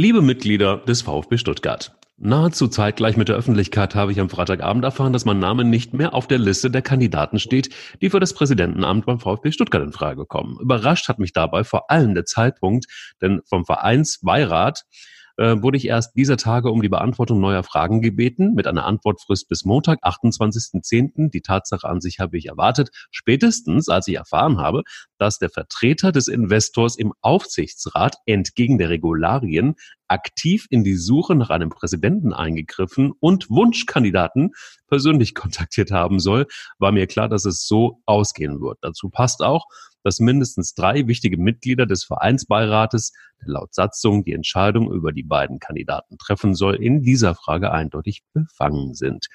Liebe Mitglieder des VfB Stuttgart. Nahezu zeitgleich mit der Öffentlichkeit habe ich am Freitagabend erfahren, dass mein Name nicht mehr auf der Liste der Kandidaten steht, die für das Präsidentenamt beim VfB Stuttgart in Frage kommen. Überrascht hat mich dabei vor allem der Zeitpunkt, denn vom Vereinsbeirat äh, wurde ich erst dieser Tage um die Beantwortung neuer Fragen gebeten, mit einer Antwortfrist bis Montag, 28.10. Die Tatsache an sich habe ich erwartet, spätestens als ich erfahren habe, dass der Vertreter des Investors im Aufsichtsrat entgegen der Regularien aktiv in die Suche nach einem Präsidenten eingegriffen und Wunschkandidaten persönlich kontaktiert haben soll, war mir klar, dass es so ausgehen wird. Dazu passt auch, dass mindestens drei wichtige Mitglieder des Vereinsbeirates, der laut Satzung die Entscheidung über die beiden Kandidaten treffen soll, in dieser Frage eindeutig befangen sind.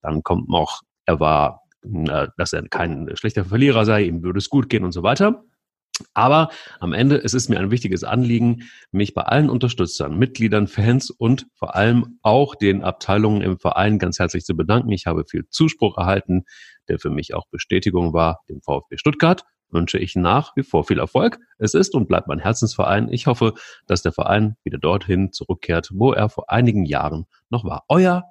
Dann kommt noch, er war, äh, dass er kein schlechter Verlierer sei, ihm würde es gut gehen und so weiter. Aber am Ende, es ist mir ein wichtiges Anliegen, mich bei allen Unterstützern, Mitgliedern, Fans und vor allem auch den Abteilungen im Verein ganz herzlich zu bedanken. Ich habe viel Zuspruch erhalten, der für mich auch Bestätigung war, dem VfB Stuttgart wünsche ich nach wie vor viel Erfolg. Es ist und bleibt mein Herzensverein. Ich hoffe, dass der Verein wieder dorthin zurückkehrt, wo er vor einigen Jahren noch war. Euer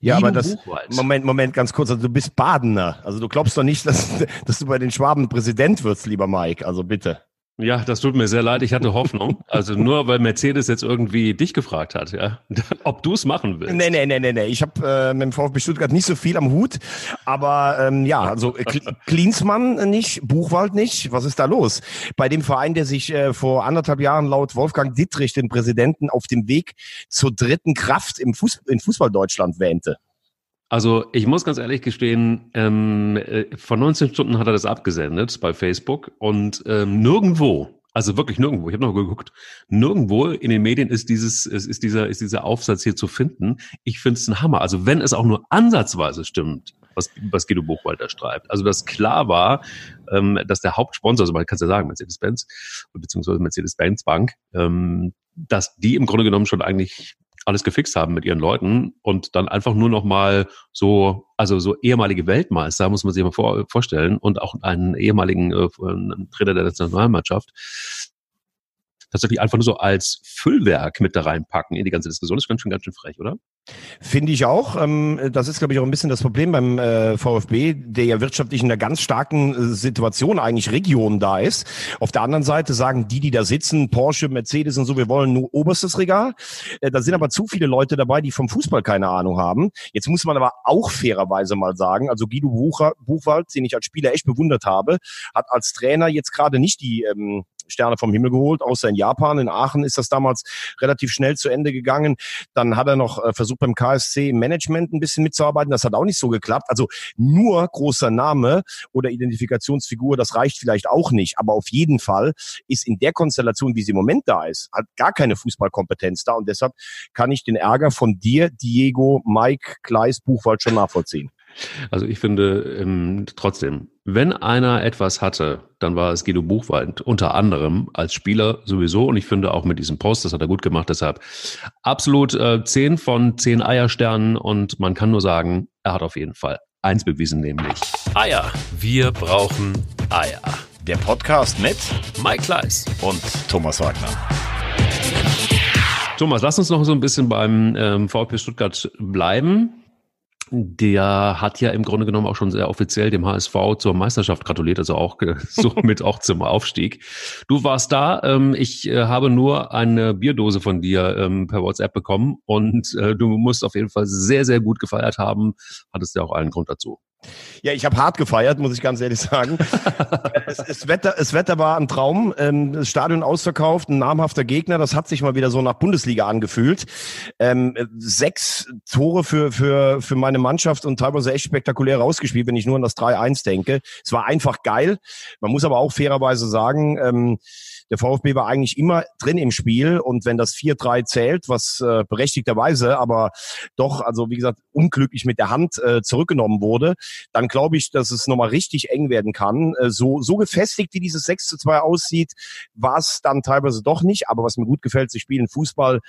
ja, aber das, Moment, Moment, ganz kurz. Also du bist Badener. Also du glaubst doch nicht, dass, dass du bei den Schwaben Präsident wirst, lieber Mike. Also bitte. Ja, das tut mir sehr leid. Ich hatte Hoffnung. Also nur weil Mercedes jetzt irgendwie dich gefragt hat, ja, ob du es machen willst. Nee, nee, nee, nee, nee. Ich habe äh, mit dem VfB Stuttgart nicht so viel am Hut. Aber ähm, ja, also äh, Klinsmann nicht, Buchwald nicht. Was ist da los? Bei dem Verein, der sich äh, vor anderthalb Jahren laut Wolfgang Dittrich, den Präsidenten, auf dem Weg zur dritten Kraft im Fußball, in Fußball Deutschland wähnte. Also ich muss ganz ehrlich gestehen, ähm, äh, vor 19 Stunden hat er das abgesendet bei Facebook und ähm, nirgendwo, also wirklich nirgendwo, ich habe noch geguckt, nirgendwo in den Medien ist dieses, ist, ist dieser, ist dieser Aufsatz hier zu finden. Ich finde es ein Hammer. Also wenn es auch nur ansatzweise stimmt, was, was Guido Buchwalter schreibt. Also dass klar war, ähm, dass der Hauptsponsor, also man kann es ja sagen, Mercedes-Benz, beziehungsweise Mercedes-Benz Bank, ähm, dass die im Grunde genommen schon eigentlich alles gefixt haben mit ihren Leuten und dann einfach nur noch mal so, also so ehemalige Weltmeister, muss man sich mal vor, vorstellen, und auch einen ehemaligen äh, Trainer der Nationalmannschaft, tatsächlich einfach nur so als Füllwerk mit da reinpacken in die ganze Diskussion. Das ist ganz schön, ganz schön frech, oder? Finde ich auch. Ähm, das ist, glaube ich, auch ein bisschen das Problem beim äh, VfB, der ja wirtschaftlich in einer ganz starken äh, Situation eigentlich Region da ist. Auf der anderen Seite sagen die, die da sitzen, Porsche, Mercedes und so, wir wollen nur oberstes Regal. Äh, da sind aber zu viele Leute dabei, die vom Fußball keine Ahnung haben. Jetzt muss man aber auch fairerweise mal sagen, also Guido Bucher, Buchwald, den ich als Spieler echt bewundert habe, hat als Trainer jetzt gerade nicht die ähm, Sterne vom Himmel geholt, außer in Japan. In Aachen ist das damals relativ schnell zu Ende gegangen. Dann hat er noch äh, versucht beim KSC Management ein bisschen mitzuarbeiten. Das hat auch nicht so geklappt. Also nur großer Name oder Identifikationsfigur, das reicht vielleicht auch nicht. Aber auf jeden Fall ist in der Konstellation, wie sie im Moment da ist, hat gar keine Fußballkompetenz da. Und deshalb kann ich den Ärger von dir, Diego, Mike, Kleis, Buchwald schon nachvollziehen. Also ich finde ähm, trotzdem, wenn einer etwas hatte, dann war es Guido Buchwald, unter anderem als Spieler sowieso. Und ich finde auch mit diesem Post, das hat er gut gemacht. Deshalb absolut äh, 10 von 10 Eiersternen. Und man kann nur sagen, er hat auf jeden Fall eins bewiesen, nämlich Eier. Wir brauchen Eier. Der Podcast mit Mike Kleiss und Thomas Wagner. Thomas, lass uns noch so ein bisschen beim ähm, VfB Stuttgart bleiben der hat ja im Grunde genommen auch schon sehr offiziell dem HSV zur Meisterschaft gratuliert, also auch somit auch zum Aufstieg. Du warst da. Ähm, ich äh, habe nur eine Bierdose von dir ähm, per WhatsApp bekommen und äh, du musst auf jeden Fall sehr, sehr gut gefeiert haben. Hattest ja auch allen Grund dazu. Ja, ich habe hart gefeiert, muss ich ganz ehrlich sagen. es, es, Wetter, es Wetter war ein Traum. Ähm, das Stadion ausverkauft, ein namhafter Gegner. Das hat sich mal wieder so nach Bundesliga angefühlt. Ähm, sechs Tore für, für, für meine Mannschaft und teilweise echt spektakulär rausgespielt, wenn ich nur an das 3-1 denke. Es war einfach geil. Man muss aber auch fairerweise sagen, ähm, der VfB war eigentlich immer drin im Spiel und wenn das 4-3 zählt, was äh, berechtigterweise, aber doch, also wie gesagt, unglücklich mit der Hand äh, zurückgenommen wurde, dann glaube ich, dass es nochmal richtig eng werden kann. Äh, so, so gefestigt, wie dieses 6 zu 2 aussieht, war es dann teilweise doch nicht. Aber was mir gut gefällt, sie spielen Fußball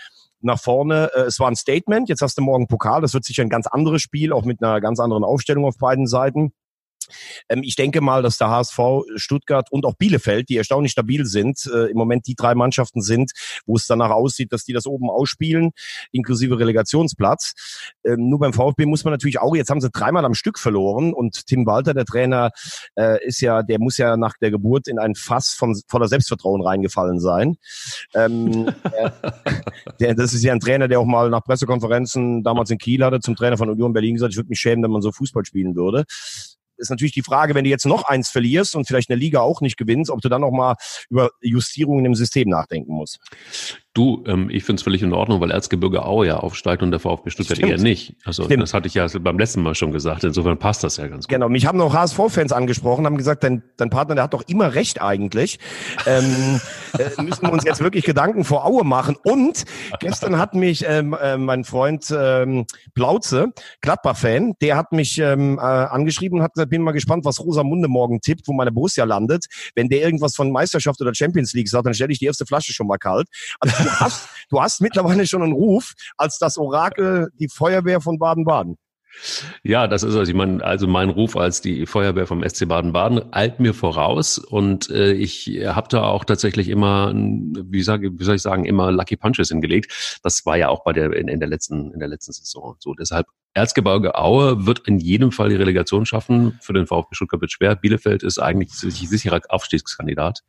nach vorne. Äh, es war ein Statement. Jetzt hast du morgen Pokal. Das wird sicher ein ganz anderes Spiel, auch mit einer ganz anderen Aufstellung auf beiden Seiten. Ähm, ich denke mal, dass der HSV, Stuttgart und auch Bielefeld, die erstaunlich stabil sind, äh, im Moment die drei Mannschaften sind, wo es danach aussieht, dass die das oben ausspielen, inklusive Relegationsplatz. Ähm, nur beim VfB muss man natürlich auch, jetzt haben sie dreimal am Stück verloren und Tim Walter, der Trainer, äh, ist ja, der muss ja nach der Geburt in ein Fass von voller Selbstvertrauen reingefallen sein. Ähm, der, der, das ist ja ein Trainer, der auch mal nach Pressekonferenzen damals in Kiel hatte, zum Trainer von Union Berlin gesagt, ich würde mich schämen, wenn man so Fußball spielen würde ist natürlich die Frage, wenn du jetzt noch eins verlierst und vielleicht eine Liga auch nicht gewinnst, ob du dann noch mal über Justierungen im System nachdenken musst. Du, ähm, ich finde es völlig in Ordnung, weil Erzgebirge Aue ja aufsteigt und der VfB Stuttgart Stimmt. eher nicht. Also Stimmt. das hatte ich ja beim letzten Mal schon gesagt. Insofern passt das ja ganz gut. Genau, mich haben noch HSV-Fans angesprochen, haben gesagt, dein, dein Partner, der hat doch immer recht eigentlich. ähm, äh, müssen wir uns jetzt wirklich Gedanken vor Aue machen. Und gestern hat mich ähm, äh, mein Freund ähm, Plauze, Gladbach-Fan, der hat mich ähm, äh, angeschrieben und hat gesagt, bin mal gespannt, was Rosamunde morgen tippt, wo meine Borussia landet. Wenn der irgendwas von Meisterschaft oder Champions League sagt, dann stelle ich die erste Flasche schon mal kalt. Also du hast, du hast mittlerweile schon einen Ruf als das Orakel, die Feuerwehr von Baden-Baden. Ja, das ist also, ich meine, also mein Ruf als die Feuerwehr vom SC Baden-Baden eilt mir voraus und äh, ich habe da auch tatsächlich immer, wie, sage, wie soll ich sagen, immer Lucky Punches hingelegt. Das war ja auch bei der in, in der letzten in der letzten Saison so. Deshalb Erzgebirge Aue wird in jedem Fall die Relegation schaffen. Für den VfB Stuttgart wird schwer. Bielefeld ist eigentlich sicherer Aufstiegskandidat.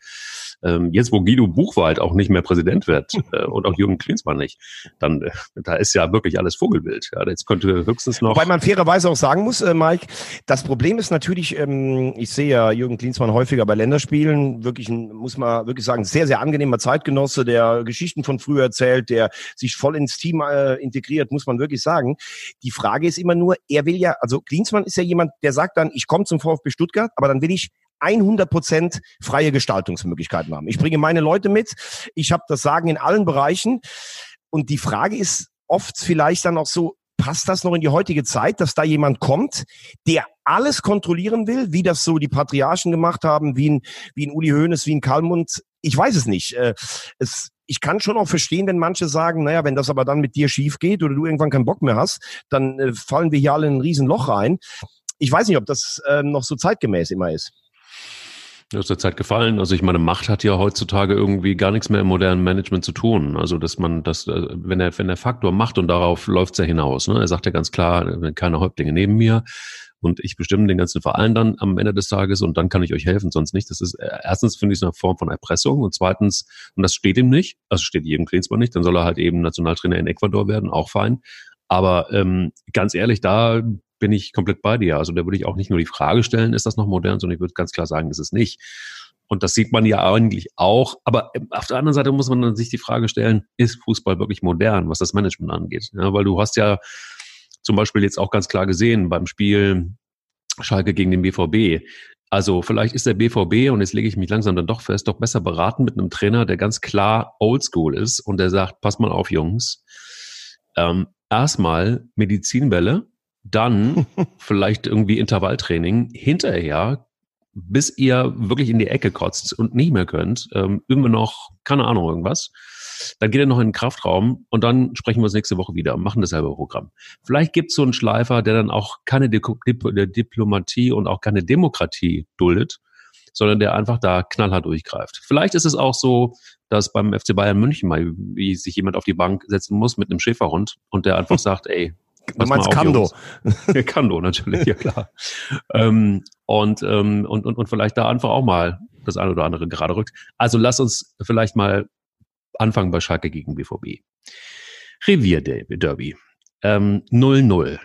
Ähm, jetzt, wo Guido Buchwald auch nicht mehr Präsident wird äh, und auch Jürgen Klinsmann nicht, dann äh, da ist ja wirklich alles Vogelbild. Ja, jetzt könnte höchstens noch. Wobei man fairerweise auch sagen muss, äh, Mike, das Problem ist natürlich, ähm, ich sehe ja Jürgen Klinsmann häufiger bei Länderspielen, wirklich ein, muss man wirklich sagen, sehr, sehr angenehmer Zeitgenosse, der Geschichten von früher erzählt, der sich voll ins Team äh, integriert, muss man wirklich sagen. Die Frage ist immer nur, er will ja, also Klinsmann ist ja jemand, der sagt dann, ich komme zum VfB Stuttgart, aber dann will ich 100 Prozent freie Gestaltungsmöglichkeiten haben. Ich bringe meine Leute mit. Ich habe das Sagen in allen Bereichen. Und die Frage ist oft vielleicht dann auch so, passt das noch in die heutige Zeit, dass da jemand kommt, der alles kontrollieren will, wie das so die Patriarchen gemacht haben, wie ein, wie ein Uli Hoeneß, wie ein Kalmund? Ich weiß es nicht. Äh, es, ich kann schon auch verstehen, wenn manche sagen, naja, wenn das aber dann mit dir schief geht oder du irgendwann keinen Bock mehr hast, dann äh, fallen wir hier alle in ein Riesenloch rein. Ich weiß nicht, ob das äh, noch so zeitgemäß immer ist. Aus der Zeit gefallen. Also ich meine, Macht hat ja heutzutage irgendwie gar nichts mehr im modernen Management zu tun. Also dass man das, äh, wenn der, wenn der Faktor macht und darauf läuft's ja hinaus. Ne? Er sagt ja ganz klar, keine Häuptlinge neben mir und ich bestimme den ganzen Verein dann am Ende des Tages und dann kann ich euch helfen, sonst nicht. Das ist äh, erstens finde ich es eine Form von Erpressung und zweitens und das steht ihm nicht, also steht jedem Klinsmann nicht, dann soll er halt eben Nationaltrainer in Ecuador werden, auch fein. Aber ähm, ganz ehrlich, da bin ich komplett bei dir. Also da würde ich auch nicht nur die Frage stellen, ist das noch modern, sondern ich würde ganz klar sagen, ist es nicht. Und das sieht man ja eigentlich auch. Aber ähm, auf der anderen Seite muss man sich die Frage stellen, ist Fußball wirklich modern, was das Management angeht? Ja, weil du hast ja zum Beispiel jetzt auch ganz klar gesehen beim Spiel Schalke gegen den BVB. Also vielleicht ist der BVB, und jetzt lege ich mich langsam dann doch fest, doch besser beraten mit einem Trainer, der ganz klar oldschool ist und der sagt, pass mal auf, Jungs. Ähm, erstmal Medizinbälle, dann vielleicht irgendwie Intervalltraining, hinterher, bis ihr wirklich in die Ecke kotzt und nicht mehr könnt, ähm, üben wir noch, keine Ahnung, irgendwas. Dann geht er noch in den Kraftraum und dann sprechen wir uns nächste Woche wieder und machen dasselbe Programm. Vielleicht gibt es so einen Schleifer, der dann auch keine Dip Diplomatie und auch keine Demokratie duldet, sondern der einfach da knallhart durchgreift. Vielleicht ist es auch so, dass beim FC Bayern München mal wie sich jemand auf die Bank setzen muss mit einem Schäferhund und der einfach sagt, ey, Du meinst Kando. Kando, natürlich, ja klar. ähm, und, ähm, und, und, und vielleicht da einfach auch mal das eine oder andere gerade rückt. Also lass uns vielleicht mal anfangen bei Schalke gegen BVB. Revier-Derby. 0-0. Ähm,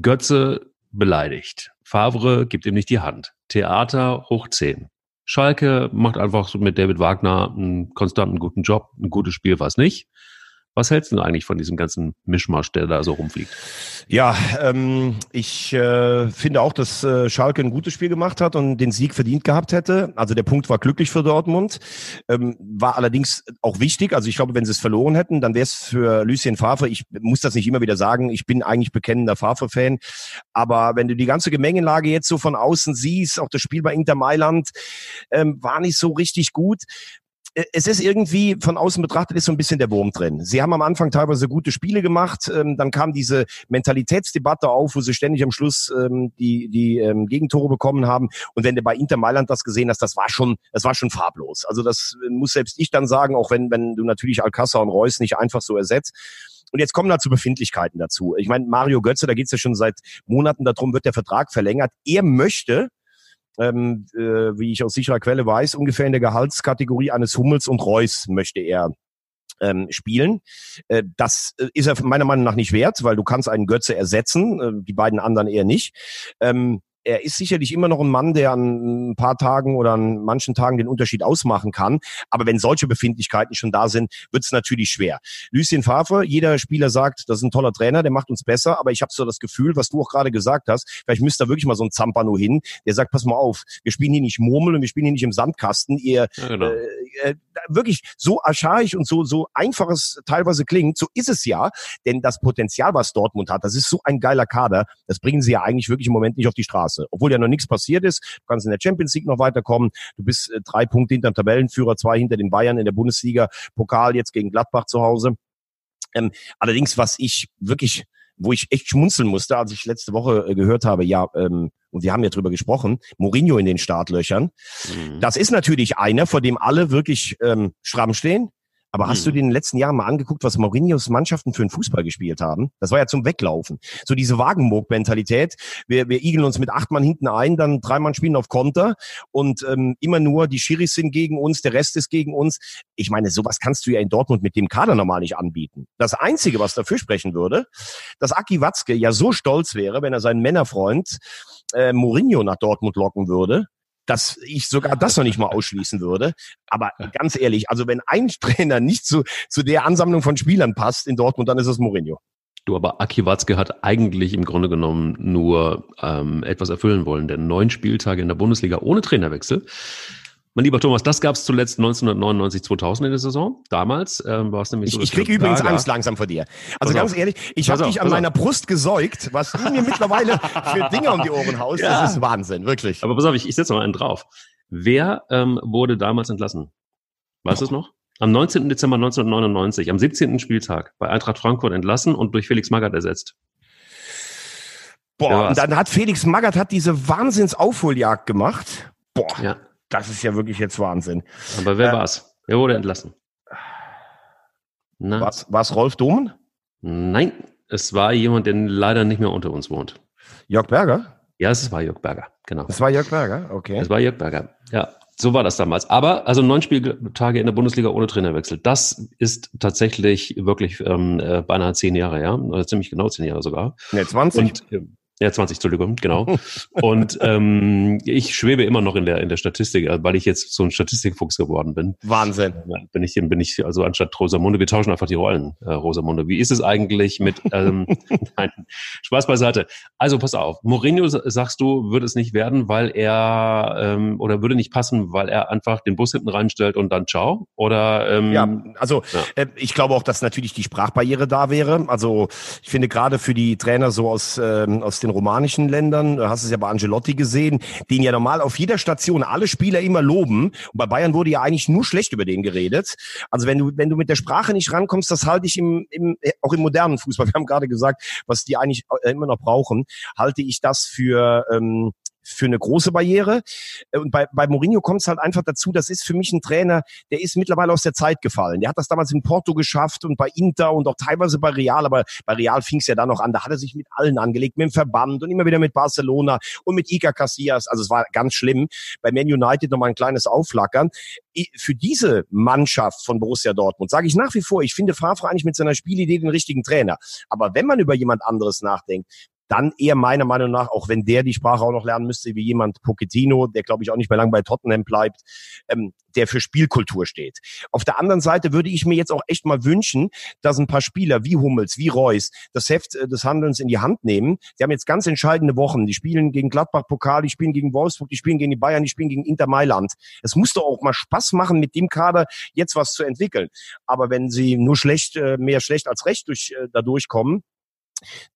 Götze beleidigt. Favre gibt ihm nicht die Hand. Theater hoch 10. Schalke macht einfach mit David Wagner einen konstanten guten Job. Ein gutes Spiel war es nicht. Was hältst du eigentlich von diesem ganzen Mischmasch, der da so rumfliegt? Ja, ähm, ich äh, finde auch, dass äh, Schalke ein gutes Spiel gemacht hat und den Sieg verdient gehabt hätte. Also der Punkt war glücklich für Dortmund, ähm, war allerdings auch wichtig. Also ich glaube, wenn sie es verloren hätten, dann wäre es für Lucien Favre, ich muss das nicht immer wieder sagen, ich bin eigentlich bekennender Favre-Fan, aber wenn du die ganze Gemengelage jetzt so von außen siehst, auch das Spiel bei Inter Mailand ähm, war nicht so richtig gut es ist irgendwie von außen betrachtet ist so ein bisschen der Wurm drin. Sie haben am Anfang teilweise gute Spiele gemacht, ähm, dann kam diese Mentalitätsdebatte auf, wo sie ständig am Schluss ähm, die die ähm, Gegentore bekommen haben. Und wenn du bei Inter Mailand das gesehen hast, das war schon das war schon farblos. Also das äh, muss selbst ich dann sagen, auch wenn wenn du natürlich Alcázar und Reus nicht einfach so ersetzt. Und jetzt kommen dazu Befindlichkeiten dazu. Ich meine, Mario Götze, da geht es ja schon seit Monaten darum, wird der Vertrag verlängert. Er möchte, ähm, äh, wie ich aus sicherer Quelle weiß, ungefähr in der Gehaltskategorie eines Hummels und Reus möchte er ähm, spielen. Äh, das äh, ist er meiner Meinung nach nicht wert, weil du kannst einen Götze ersetzen, äh, die beiden anderen eher nicht. Ähm, er ist sicherlich immer noch ein Mann, der an ein paar Tagen oder an manchen Tagen den Unterschied ausmachen kann. Aber wenn solche Befindlichkeiten schon da sind, wird es natürlich schwer. Lucien Favre, jeder Spieler sagt, das ist ein toller Trainer, der macht uns besser. Aber ich habe so das Gefühl, was du auch gerade gesagt hast, vielleicht müsste da wirklich mal so ein Zampano hin, der sagt, pass mal auf, wir spielen hier nicht Murmel und wir spielen hier nicht im Sandkasten. Ihr ja, genau. äh, äh, wirklich so archaisch und so so einfach es teilweise klingt, so ist es ja. Denn das Potenzial, was Dortmund hat, das ist so ein geiler Kader, das bringen sie ja eigentlich wirklich im Moment nicht auf die Straße. Straße. Obwohl ja noch nichts passiert ist. Du kannst in der Champions League noch weiterkommen. Du bist äh, drei Punkte hinter dem Tabellenführer, zwei hinter den Bayern in der Bundesliga. Pokal jetzt gegen Gladbach zu Hause. Ähm, allerdings, was ich wirklich wo ich echt schmunzeln musste, als ich letzte Woche äh, gehört habe, ja, ähm, und wir haben ja drüber gesprochen, Mourinho in den Startlöchern. Mhm. Das ist natürlich einer, vor dem alle wirklich ähm, stramm stehen. Aber hast du hm. dir in den letzten Jahren mal angeguckt, was Mourinhos Mannschaften für einen Fußball gespielt haben? Das war ja zum Weglaufen. So diese Wagenburg-Mentalität. Wir, wir igeln uns mit acht Mann hinten ein, dann drei Mann spielen auf Konter und ähm, immer nur die Schiris sind gegen uns, der Rest ist gegen uns. Ich meine, sowas kannst du ja in Dortmund mit dem Kader normal nicht anbieten. Das Einzige, was dafür sprechen würde, dass Aki Watzke ja so stolz wäre, wenn er seinen Männerfreund äh, Mourinho nach Dortmund locken würde, dass ich sogar das noch nicht mal ausschließen würde. Aber ganz ehrlich, also wenn ein Trainer nicht zu, zu der Ansammlung von Spielern passt in Dortmund, dann ist es Mourinho. Du, aber Aki Watzke hat eigentlich im Grunde genommen nur ähm, etwas erfüllen wollen, denn neun Spieltage in der Bundesliga ohne Trainerwechsel mein lieber Thomas, das gab es zuletzt 1999, 2000 in der Saison. Damals ähm, war es nämlich so. Ich, ich kriege übrigens Angst langsam vor dir. Also pass ganz auf. ehrlich, ich habe dich an meiner auf. Brust gesäugt, was du mir mittlerweile für Dinge um die Ohren haust. Ja. Das ist Wahnsinn, wirklich. Aber pass auf, ich, ich setze mal einen drauf. Wer ähm, wurde damals entlassen? Weißt du es noch? Am 19. Dezember 1999, am 17. Spieltag bei Eintracht Frankfurt entlassen und durch Felix Magath ersetzt. Boah, und dann hat Felix Magath hat diese Wahnsinns-Aufholjagd gemacht. Boah. Ja. Das ist ja wirklich jetzt Wahnsinn. Aber wer äh, war's? Wer wurde entlassen? War es Rolf Domen? Nein, es war jemand, der leider nicht mehr unter uns wohnt. Jörg Berger? Ja, es war Jörg Berger, genau. Es war Jörg Berger, okay. Es war Jörg Berger, ja. So war das damals. Aber also neun Spieltage in der Bundesliga ohne Trainerwechsel. Das ist tatsächlich wirklich ähm, äh, beinahe zehn Jahre, ja. Oder ziemlich genau zehn Jahre sogar. Ne, 20. Und, äh, ja, 20, Entschuldigung, genau. Und ähm, ich schwebe immer noch in der in der Statistik, äh, weil ich jetzt so ein Statistikfuchs geworden bin. Wahnsinn. Bin ich bin ich also anstatt Rosamunde, wir tauschen einfach die Rollen, äh, Rosamunde. Wie ist es eigentlich mit ähm, nein, Spaß beiseite. Also pass auf, Mourinho sagst du, würde es nicht werden, weil er ähm, oder würde nicht passen, weil er einfach den Bus hinten reinstellt und dann ciao oder ähm, Ja, also ja. Äh, ich glaube auch, dass natürlich die Sprachbarriere da wäre. Also ich finde gerade für die Trainer so aus ähm, aus den romanischen Ländern, du hast es ja bei Angelotti gesehen, den ja normal auf jeder Station alle Spieler immer loben. Und bei Bayern wurde ja eigentlich nur schlecht über den geredet. Also wenn du, wenn du mit der Sprache nicht rankommst, das halte ich im, im, auch im modernen Fußball, wir haben gerade gesagt, was die eigentlich äh, immer noch brauchen, halte ich das für ähm, für eine große Barriere. Äh, und bei, bei Mourinho kommt es halt einfach dazu, das ist für mich ein Trainer, der ist mittlerweile aus der Zeit gefallen. Der hat das damals in Porto geschafft und bei Inter und auch teilweise bei Real, aber bei Real fing es ja dann noch an, da hat er sich mit allen angelegt, mit dem Verband und immer wieder mit Barcelona und mit Iker Casillas. Also es war ganz schlimm. Bei Man United nochmal ein kleines Aufflackern. Für diese Mannschaft von Borussia Dortmund sage ich nach wie vor, ich finde Favre eigentlich mit seiner Spielidee den richtigen Trainer. Aber wenn man über jemand anderes nachdenkt, dann eher meiner Meinung nach, auch wenn der die Sprache auch noch lernen müsste, wie jemand Pochettino, der glaube ich auch nicht mehr lange bei Tottenham bleibt, ähm, der für Spielkultur steht. Auf der anderen Seite würde ich mir jetzt auch echt mal wünschen, dass ein paar Spieler wie Hummels, wie Reus das Heft äh, des Handelns in die Hand nehmen. Die haben jetzt ganz entscheidende Wochen. Die spielen gegen Gladbach Pokal, die spielen gegen Wolfsburg, die spielen gegen die Bayern, die spielen gegen Inter Mailand. Es muss doch auch mal Spaß machen, mit dem Kader jetzt was zu entwickeln. Aber wenn sie nur schlecht, äh, mehr schlecht als recht durch, äh, da durchkommen,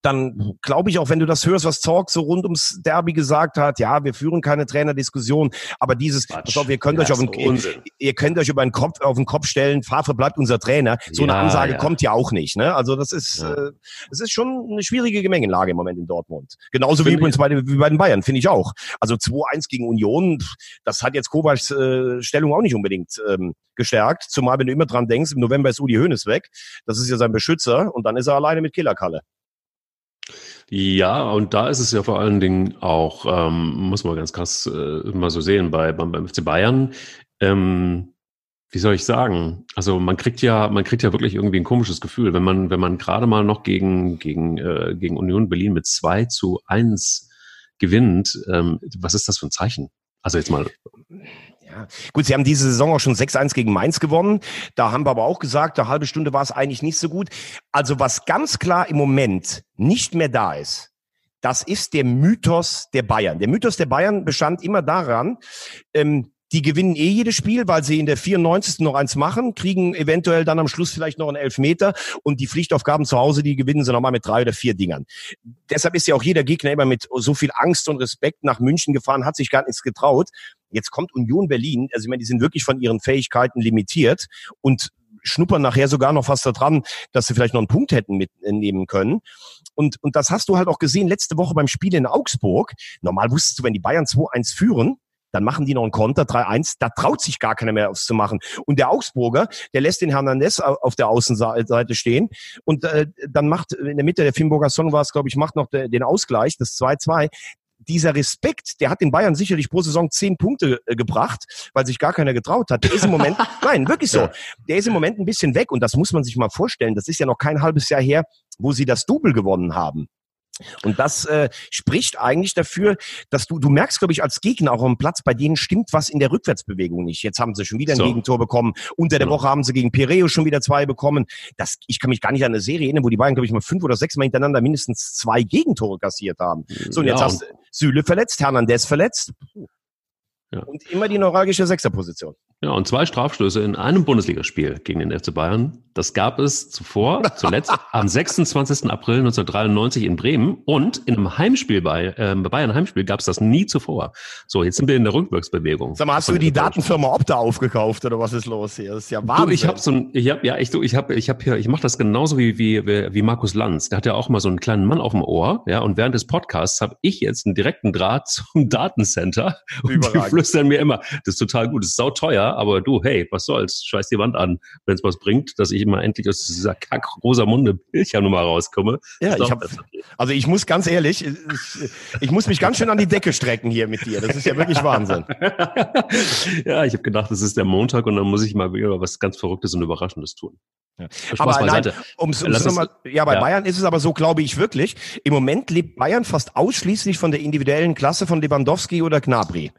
dann glaube ich auch, wenn du das hörst, was Zorg so rund ums Derby gesagt hat, ja, wir führen keine Trainerdiskussion, aber dieses, pass auf, ihr könnt euch auf den, ihr, ihr, könnt euch über den Kopf, auf den Kopf stellen, Favre bleibt unser Trainer. So ja, eine Ansage ja. kommt ja auch nicht, ne? Also das ist, ja. äh, es ist schon eine schwierige Gemengenlage im Moment in Dortmund. Genauso wie übrigens bei, wie bei den Bayern, finde ich auch. Also 2-1 gegen Union, das hat jetzt Kovacs äh, Stellung auch nicht unbedingt ähm, gestärkt. Zumal, wenn du immer dran denkst, im November ist Udi Hoeneß weg. Das ist ja sein Beschützer und dann ist er alleine mit Killerkalle. Ja, und da ist es ja vor allen Dingen auch, ähm, muss man ganz krass äh, mal so sehen, bei, beim, beim FC Bayern. Ähm, wie soll ich sagen? Also man kriegt ja, man kriegt ja wirklich irgendwie ein komisches Gefühl, wenn man, wenn man gerade mal noch gegen, gegen, äh, gegen Union Berlin mit 2 zu 1 gewinnt. Ähm, was ist das für ein Zeichen? Also jetzt mal Gut, sie haben diese Saison auch schon 6-1 gegen Mainz gewonnen. Da haben wir aber auch gesagt, eine halbe Stunde war es eigentlich nicht so gut. Also was ganz klar im Moment nicht mehr da ist, das ist der Mythos der Bayern. Der Mythos der Bayern bestand immer daran, ähm, die gewinnen eh jedes Spiel, weil sie in der 94. noch eins machen, kriegen eventuell dann am Schluss vielleicht noch einen Elfmeter und die Pflichtaufgaben zu Hause, die gewinnen sie nochmal mit drei oder vier Dingern. Deshalb ist ja auch jeder Gegner immer mit so viel Angst und Respekt nach München gefahren, hat sich gar nichts getraut. Jetzt kommt Union Berlin, also ich meine, die sind wirklich von ihren Fähigkeiten limitiert und schnuppern nachher sogar noch fast daran, dass sie vielleicht noch einen Punkt hätten mitnehmen können. Und, und das hast du halt auch gesehen letzte Woche beim Spiel in Augsburg. Normal wusstest du, wenn die Bayern 2-1 führen, dann machen die noch einen Konter 3-1, da traut sich gar keiner mehr aufs zu machen. Und der Augsburger, der lässt den Hernandez auf der Außenseite stehen und äh, dann macht in der Mitte der Fimburger Song war es, glaube ich, macht noch de, den Ausgleich, das 2-2 dieser Respekt, der hat den Bayern sicherlich pro Saison zehn Punkte äh, gebracht, weil sich gar keiner getraut hat. Der ist im Moment, nein, wirklich so. Der ist im Moment ein bisschen weg und das muss man sich mal vorstellen. Das ist ja noch kein halbes Jahr her, wo sie das Double gewonnen haben. Und das äh, spricht eigentlich dafür, dass du, du merkst, glaube ich, als Gegner auch am Platz, bei denen stimmt was in der Rückwärtsbewegung nicht. Jetzt haben sie schon wieder ein so. Gegentor bekommen. Unter der genau. Woche haben sie gegen Pireo schon wieder zwei bekommen. Das, ich kann mich gar nicht an eine Serie erinnern, wo die Bayern, glaube ich, mal fünf oder sechs Mal hintereinander mindestens zwei Gegentore kassiert haben. So, und jetzt ja, hast du Süle verletzt, Hernandez verletzt. Ja. Und immer die neuralgische Sechserposition. Ja, und zwei Strafstöße in einem Bundesligaspiel gegen den FC Bayern. Das gab es zuvor, zuletzt am 26. April 1993 in Bremen und in einem Heimspiel bei, äh, bei Bayern Heimspiel gab es das nie zuvor. So, jetzt sind wir in der Rückwärtsbewegung. Sag mal, hast du die Datenfirma Opta aufgekauft oder was ist los hier? Das ist ja Wahnsinn. Du, ich habe so ein, ich habe ja echt so, ich habe, ich habe hier, ich mache das genauso wie, wie wie Markus Lanz. Der hat ja auch mal so einen kleinen Mann auf dem Ohr, ja. Und während des Podcasts habe ich jetzt einen direkten Draht zum Datencenter und die flüstern mir immer, das ist total gut, das ist aber du, hey, was soll's, scheiß die Wand an, wenn es was bringt, dass ich immer endlich aus dieser kack rosa Munde Bildschirmnummer rauskomme. Ja, ich hab, also ich muss ganz ehrlich, ich, ich muss mich ganz schön an die Decke strecken hier mit dir. Das ist ja wirklich Wahnsinn. ja, ich habe gedacht, es ist der Montag und dann muss ich mal wieder was ganz Verrücktes und Überraschendes tun. Ja. Aber nein, um's, um's nochmal, ja, bei ja. Bayern ist es aber so, glaube ich wirklich. Im Moment lebt Bayern fast ausschließlich von der individuellen Klasse von Lewandowski oder Gnabry.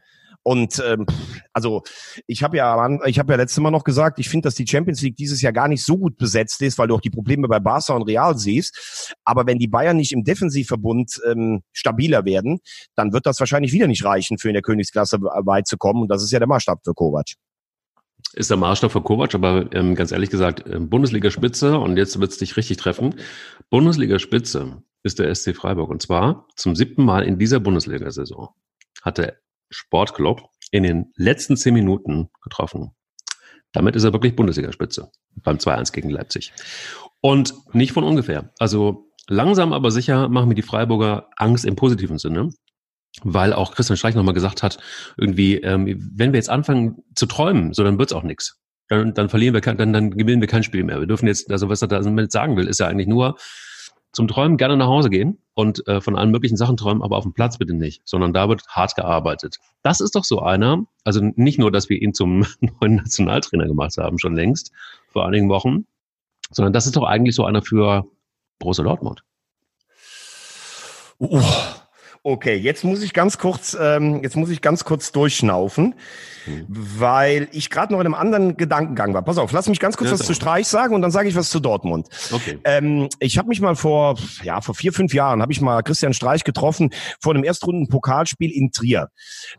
Und ähm, also ich habe ja, ich habe ja letztes Mal noch gesagt, ich finde, dass die Champions League dieses Jahr gar nicht so gut besetzt ist, weil du auch die Probleme bei Barca und Real siehst. Aber wenn die Bayern nicht im Defensivverbund ähm, stabiler werden, dann wird das wahrscheinlich wieder nicht reichen, für in der Königsklasse weit zu kommen. Und das ist ja der Maßstab für Kovac ist der Maßstab für Kovac, aber ähm, ganz ehrlich gesagt, ähm, Bundesliga-Spitze, und jetzt wird es dich richtig treffen, Bundesliga-Spitze ist der SC Freiburg. Und zwar zum siebten Mal in dieser Bundesliga-Saison hat der Sportclub in den letzten zehn Minuten getroffen. Damit ist er wirklich Bundesligaspitze beim 2-1 gegen Leipzig. Und nicht von ungefähr. Also langsam aber sicher machen mir die Freiburger Angst im positiven Sinne, weil auch Christian Streich nochmal gesagt hat, irgendwie, ähm, wenn wir jetzt anfangen zu träumen, so dann wird's auch nichts. Dann, dann verlieren wir, kein, dann, dann gewinnen wir kein Spiel mehr. Wir dürfen jetzt, also was er damit sagen will, ist ja eigentlich nur, zum Träumen gerne nach Hause gehen und äh, von allen möglichen Sachen träumen, aber auf dem Platz bitte nicht, sondern da wird hart gearbeitet. Das ist doch so einer, also nicht nur, dass wir ihn zum neuen Nationaltrainer gemacht haben, schon längst, vor einigen Wochen, sondern das ist doch eigentlich so einer für Borussia Dortmund. Uh, Okay, jetzt muss ich ganz kurz, ähm, jetzt muss ich ganz kurz durchschnaufen, mhm. weil ich gerade noch in einem anderen Gedankengang war. Pass auf, lass mich ganz kurz ja, was zu Streich sagen und dann sage ich was zu Dortmund. Okay. Ähm, ich habe mich mal vor, ja, vor vier, fünf Jahren habe ich mal Christian Streich getroffen vor einem Erstrunden-Pokalspiel in Trier.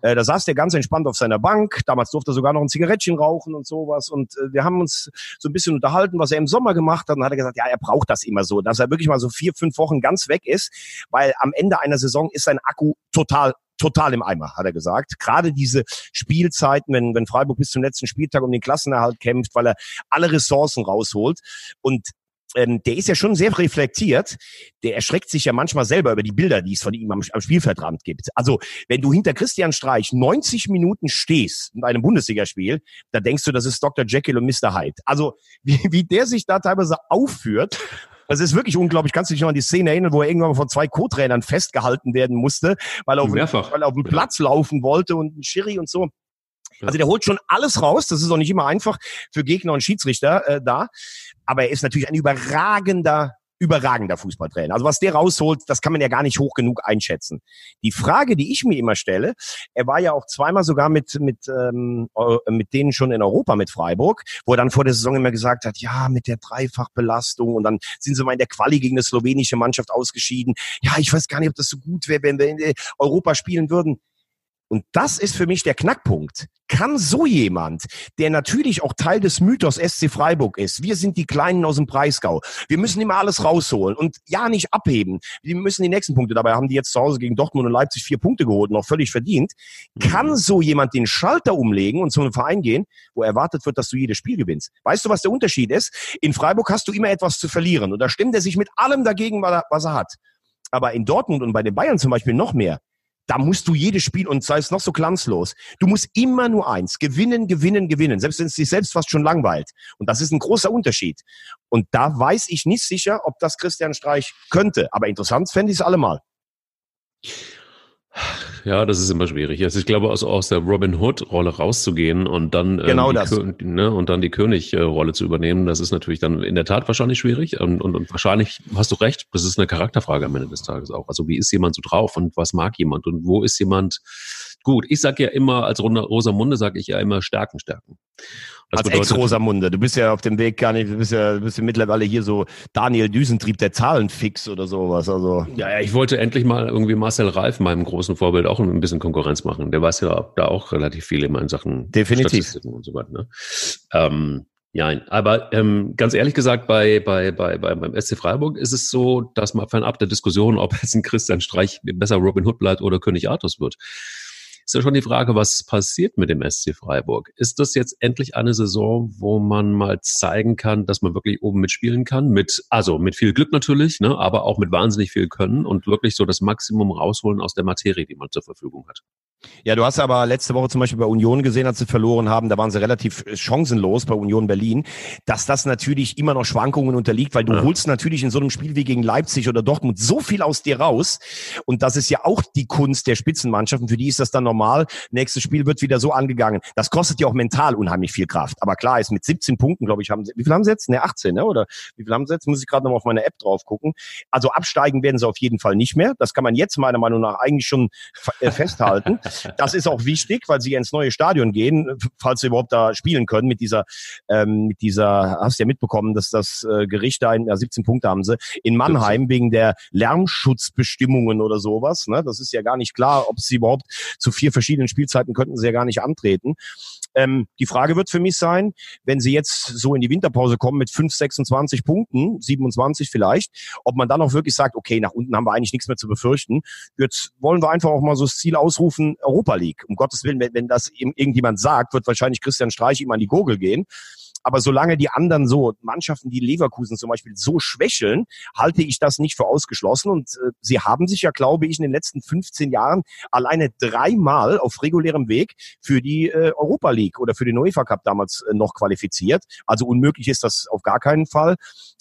Äh, da saß der ganz entspannt auf seiner Bank. Damals durfte er sogar noch ein Zigarettchen rauchen und sowas. Und äh, wir haben uns so ein bisschen unterhalten, was er im Sommer gemacht hat. Und hat er gesagt, ja, er braucht das immer so, dass er wirklich mal so vier, fünf Wochen ganz weg ist, weil am Ende einer Saison ist sein Akku total total im Eimer, hat er gesagt. Gerade diese Spielzeiten, wenn, wenn Freiburg bis zum letzten Spieltag um den Klassenerhalt kämpft, weil er alle Ressourcen rausholt. Und ähm, der ist ja schon sehr reflektiert. Der erschreckt sich ja manchmal selber über die Bilder, die es von ihm am, am Spielfeldrand gibt. Also, wenn du hinter Christian Streich 90 Minuten stehst in einem Bundesligaspiel, da denkst du, das ist Dr. Jekyll und Mr. Hyde. Also, wie, wie der sich da teilweise aufführt das ist wirklich unglaublich. Kannst du dich noch an die Szene erinnern, wo er irgendwann von zwei Co-Trainern festgehalten werden musste, weil er auf, weil er auf den Platz laufen wollte und ein Schiri und so. Also der holt schon alles raus. Das ist auch nicht immer einfach für Gegner und Schiedsrichter äh, da. Aber er ist natürlich ein überragender überragender Fußballtrainer. Also was der rausholt, das kann man ja gar nicht hoch genug einschätzen. Die Frage, die ich mir immer stelle, er war ja auch zweimal sogar mit mit ähm, mit denen schon in Europa mit Freiburg, wo er dann vor der Saison immer gesagt hat, ja mit der Dreifachbelastung und dann sind sie mal in der Quali gegen eine slowenische Mannschaft ausgeschieden. Ja, ich weiß gar nicht, ob das so gut wäre, wenn wir in Europa spielen würden. Und das ist für mich der Knackpunkt. Kann so jemand, der natürlich auch Teil des Mythos SC Freiburg ist, wir sind die Kleinen aus dem Breisgau, wir müssen immer alles rausholen und ja nicht abheben, wir müssen die nächsten Punkte, dabei haben die jetzt zu Hause gegen Dortmund und Leipzig vier Punkte geholt, noch völlig verdient, kann mhm. so jemand den Schalter umlegen und zu einem Verein gehen, wo erwartet wird, dass du jedes Spiel gewinnst. Weißt du, was der Unterschied ist? In Freiburg hast du immer etwas zu verlieren und da stimmt er sich mit allem dagegen, was er hat. Aber in Dortmund und bei den Bayern zum Beispiel noch mehr da musst du jedes Spiel, und sei es noch so glanzlos, du musst immer nur eins, gewinnen, gewinnen, gewinnen, selbst wenn es dich selbst fast schon langweilt. Und das ist ein großer Unterschied. Und da weiß ich nicht sicher, ob das Christian Streich könnte. Aber interessant fände ich es allemal. Ja, das ist immer schwierig. Also ich glaube, aus, aus der Robin Hood-Rolle rauszugehen und dann, ähm, genau das. ne, und dann die König-Rolle zu übernehmen, das ist natürlich dann in der Tat wahrscheinlich schwierig. Und, und, und wahrscheinlich hast du recht, das ist eine Charakterfrage am Ende des Tages auch. Also wie ist jemand so drauf und was mag jemand und wo ist jemand gut? Ich sage ja immer, als Rosamunde sage ich ja immer Stärken, Stärken. Das Als Ex-Rosamunde. Du bist ja auf dem Weg gar nicht, du bist ja, du bist ja mittlerweile hier so Daniel Düsentrieb der Zahlenfix oder sowas. Also. Ja, ja, ich wollte endlich mal irgendwie Marcel Reif, meinem großen Vorbild, auch ein bisschen Konkurrenz machen. Der weiß ja da auch relativ viel immer in Sachen Definitiv. Statistiken und so weiter. Ne? Ähm, ja, aber ähm, ganz ehrlich gesagt, bei, bei, bei, bei, beim SC Freiburg ist es so, dass man fernab der Diskussion, ob jetzt ein Christian Streich besser Robin Hood bleibt oder König Artus wird, ist ja schon die Frage, was passiert mit dem SC Freiburg? Ist das jetzt endlich eine Saison, wo man mal zeigen kann, dass man wirklich oben mitspielen kann? Mit, also mit viel Glück natürlich, ne, aber auch mit wahnsinnig viel Können und wirklich so das Maximum rausholen aus der Materie, die man zur Verfügung hat. Ja, du hast aber letzte Woche zum Beispiel bei Union gesehen, als sie verloren haben, da waren sie relativ äh, chancenlos bei Union Berlin, dass das natürlich immer noch Schwankungen unterliegt, weil du ja. holst natürlich in so einem Spiel wie gegen Leipzig oder Dortmund so viel aus dir raus. Und das ist ja auch die Kunst der Spitzenmannschaften. Für die ist das dann normal. Nächstes Spiel wird wieder so angegangen. Das kostet ja auch mental unheimlich viel Kraft. Aber klar ist mit 17 Punkten, glaube ich, haben sie, wie viel haben sie jetzt? Ne, 18, ne? Oder wie viel haben sie jetzt? Muss ich gerade noch mal auf meine App drauf gucken. Also absteigen werden sie auf jeden Fall nicht mehr. Das kann man jetzt meiner Meinung nach eigentlich schon äh, festhalten. Das ist auch wichtig, weil sie ins neue Stadion gehen, falls sie überhaupt da spielen können mit dieser, ähm, mit dieser, hast du ja mitbekommen, dass das äh, Gericht da in, ja, 17 Punkte haben sie, in Mannheim wegen der Lärmschutzbestimmungen oder sowas. Ne? Das ist ja gar nicht klar, ob sie überhaupt zu vier verschiedenen Spielzeiten könnten sie ja gar nicht antreten. Ähm, die Frage wird für mich sein, wenn sie jetzt so in die Winterpause kommen mit 5, 26 Punkten, 27 vielleicht, ob man dann auch wirklich sagt, okay, nach unten haben wir eigentlich nichts mehr zu befürchten. Jetzt wollen wir einfach auch mal so das Ziel ausrufen, Europa League. Um Gottes Willen, wenn, wenn das irgendjemand sagt, wird wahrscheinlich Christian Streich ihm an die Gurgel gehen. Aber solange die anderen so, Mannschaften wie Leverkusen zum Beispiel, so schwächeln, halte ich das nicht für ausgeschlossen. Und äh, sie haben sich ja, glaube ich, in den letzten 15 Jahren alleine dreimal auf regulärem Weg für die äh, Europa League oder für den UEFA Cup damals äh, noch qualifiziert. Also unmöglich ist das auf gar keinen Fall.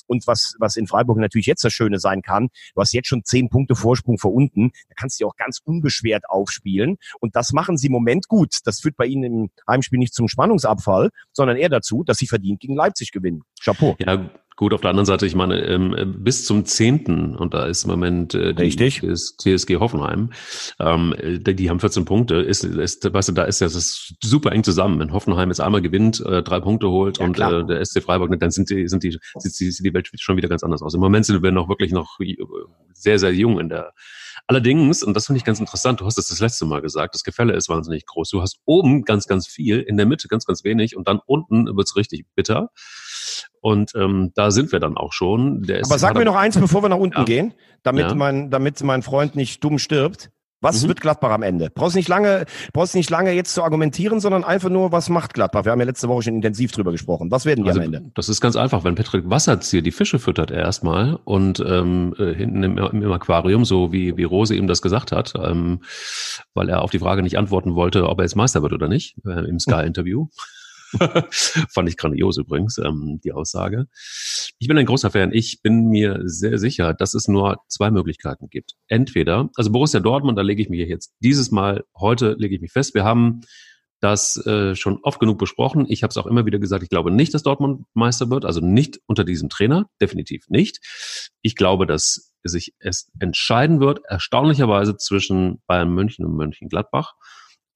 Und was, was in Freiburg natürlich jetzt das Schöne sein kann, du hast jetzt schon zehn Punkte Vorsprung vor unten, da kannst du auch ganz unbeschwert aufspielen. Und das machen sie im Moment gut. Das führt bei ihnen im Heimspiel nicht zum Spannungsabfall, sondern eher dazu, dass sie verdient gegen Leipzig gewinnen. Chapeau. Ja, Gut, auf der anderen Seite, ich meine, ähm, bis zum zehnten und da ist im Moment äh, die, Richtig. ist TSG Hoffenheim, ähm, die, die haben 14 Punkte, ist, ist, weißt du, da ist ja das super eng zusammen. Wenn Hoffenheim jetzt einmal gewinnt, äh, drei Punkte holt Ja, und klar. äh, der SC Freiburg, dann sind die, sind die, sieht, die- sieht die Welt schon wieder ganz anders aus. Im Moment sind wir noch wirklich noch äh, sehr, sehr jung in der Allerdings, und das finde ich ganz interessant, du hast es das letzte Mal gesagt, das Gefälle ist wahnsinnig groß. Du hast oben ganz, ganz viel, in der Mitte ganz, ganz wenig und dann unten wird's richtig bitter. Und ähm, da sind wir dann auch schon. Der Aber sag mir noch eins, bevor wir nach unten Ja. gehen, damit Ja. mein, damit mein Freund nicht dumm stirbt. Was Mhm. wird Gladbach am Ende? Brauchst nicht lange, brauchst nicht lange jetzt zu argumentieren, sondern einfach nur, was macht Gladbach? Wir haben ja letzte Woche schon intensiv drüber gesprochen. Was werden die Also, am Ende? das ist ganz einfach. Wenn Patrick Wasserzieher die Fische füttert erstmal und ähm, äh, hinten im, im Aquarium, so wie, wie Rose ihm das gesagt hat, ähm, weil er auf die Frage nicht antworten wollte, ob er jetzt Meister wird oder nicht, äh, im Sky-Interview. Fand ich grandios übrigens, ähm, die Aussage. Ich bin ein großer Fan. Ich bin mir sehr sicher, dass es nur zwei Möglichkeiten gibt. Entweder, also Borussia Dortmund, da lege ich mich jetzt dieses Mal, heute lege ich mich fest, wir haben das äh, schon oft genug besprochen. Ich habe es auch immer wieder gesagt, ich glaube nicht, dass Dortmund Meister wird, also nicht unter diesem Trainer, definitiv nicht. Ich glaube, dass sich es entscheiden wird, erstaunlicherweise zwischen Bayern München und Mönchengladbach.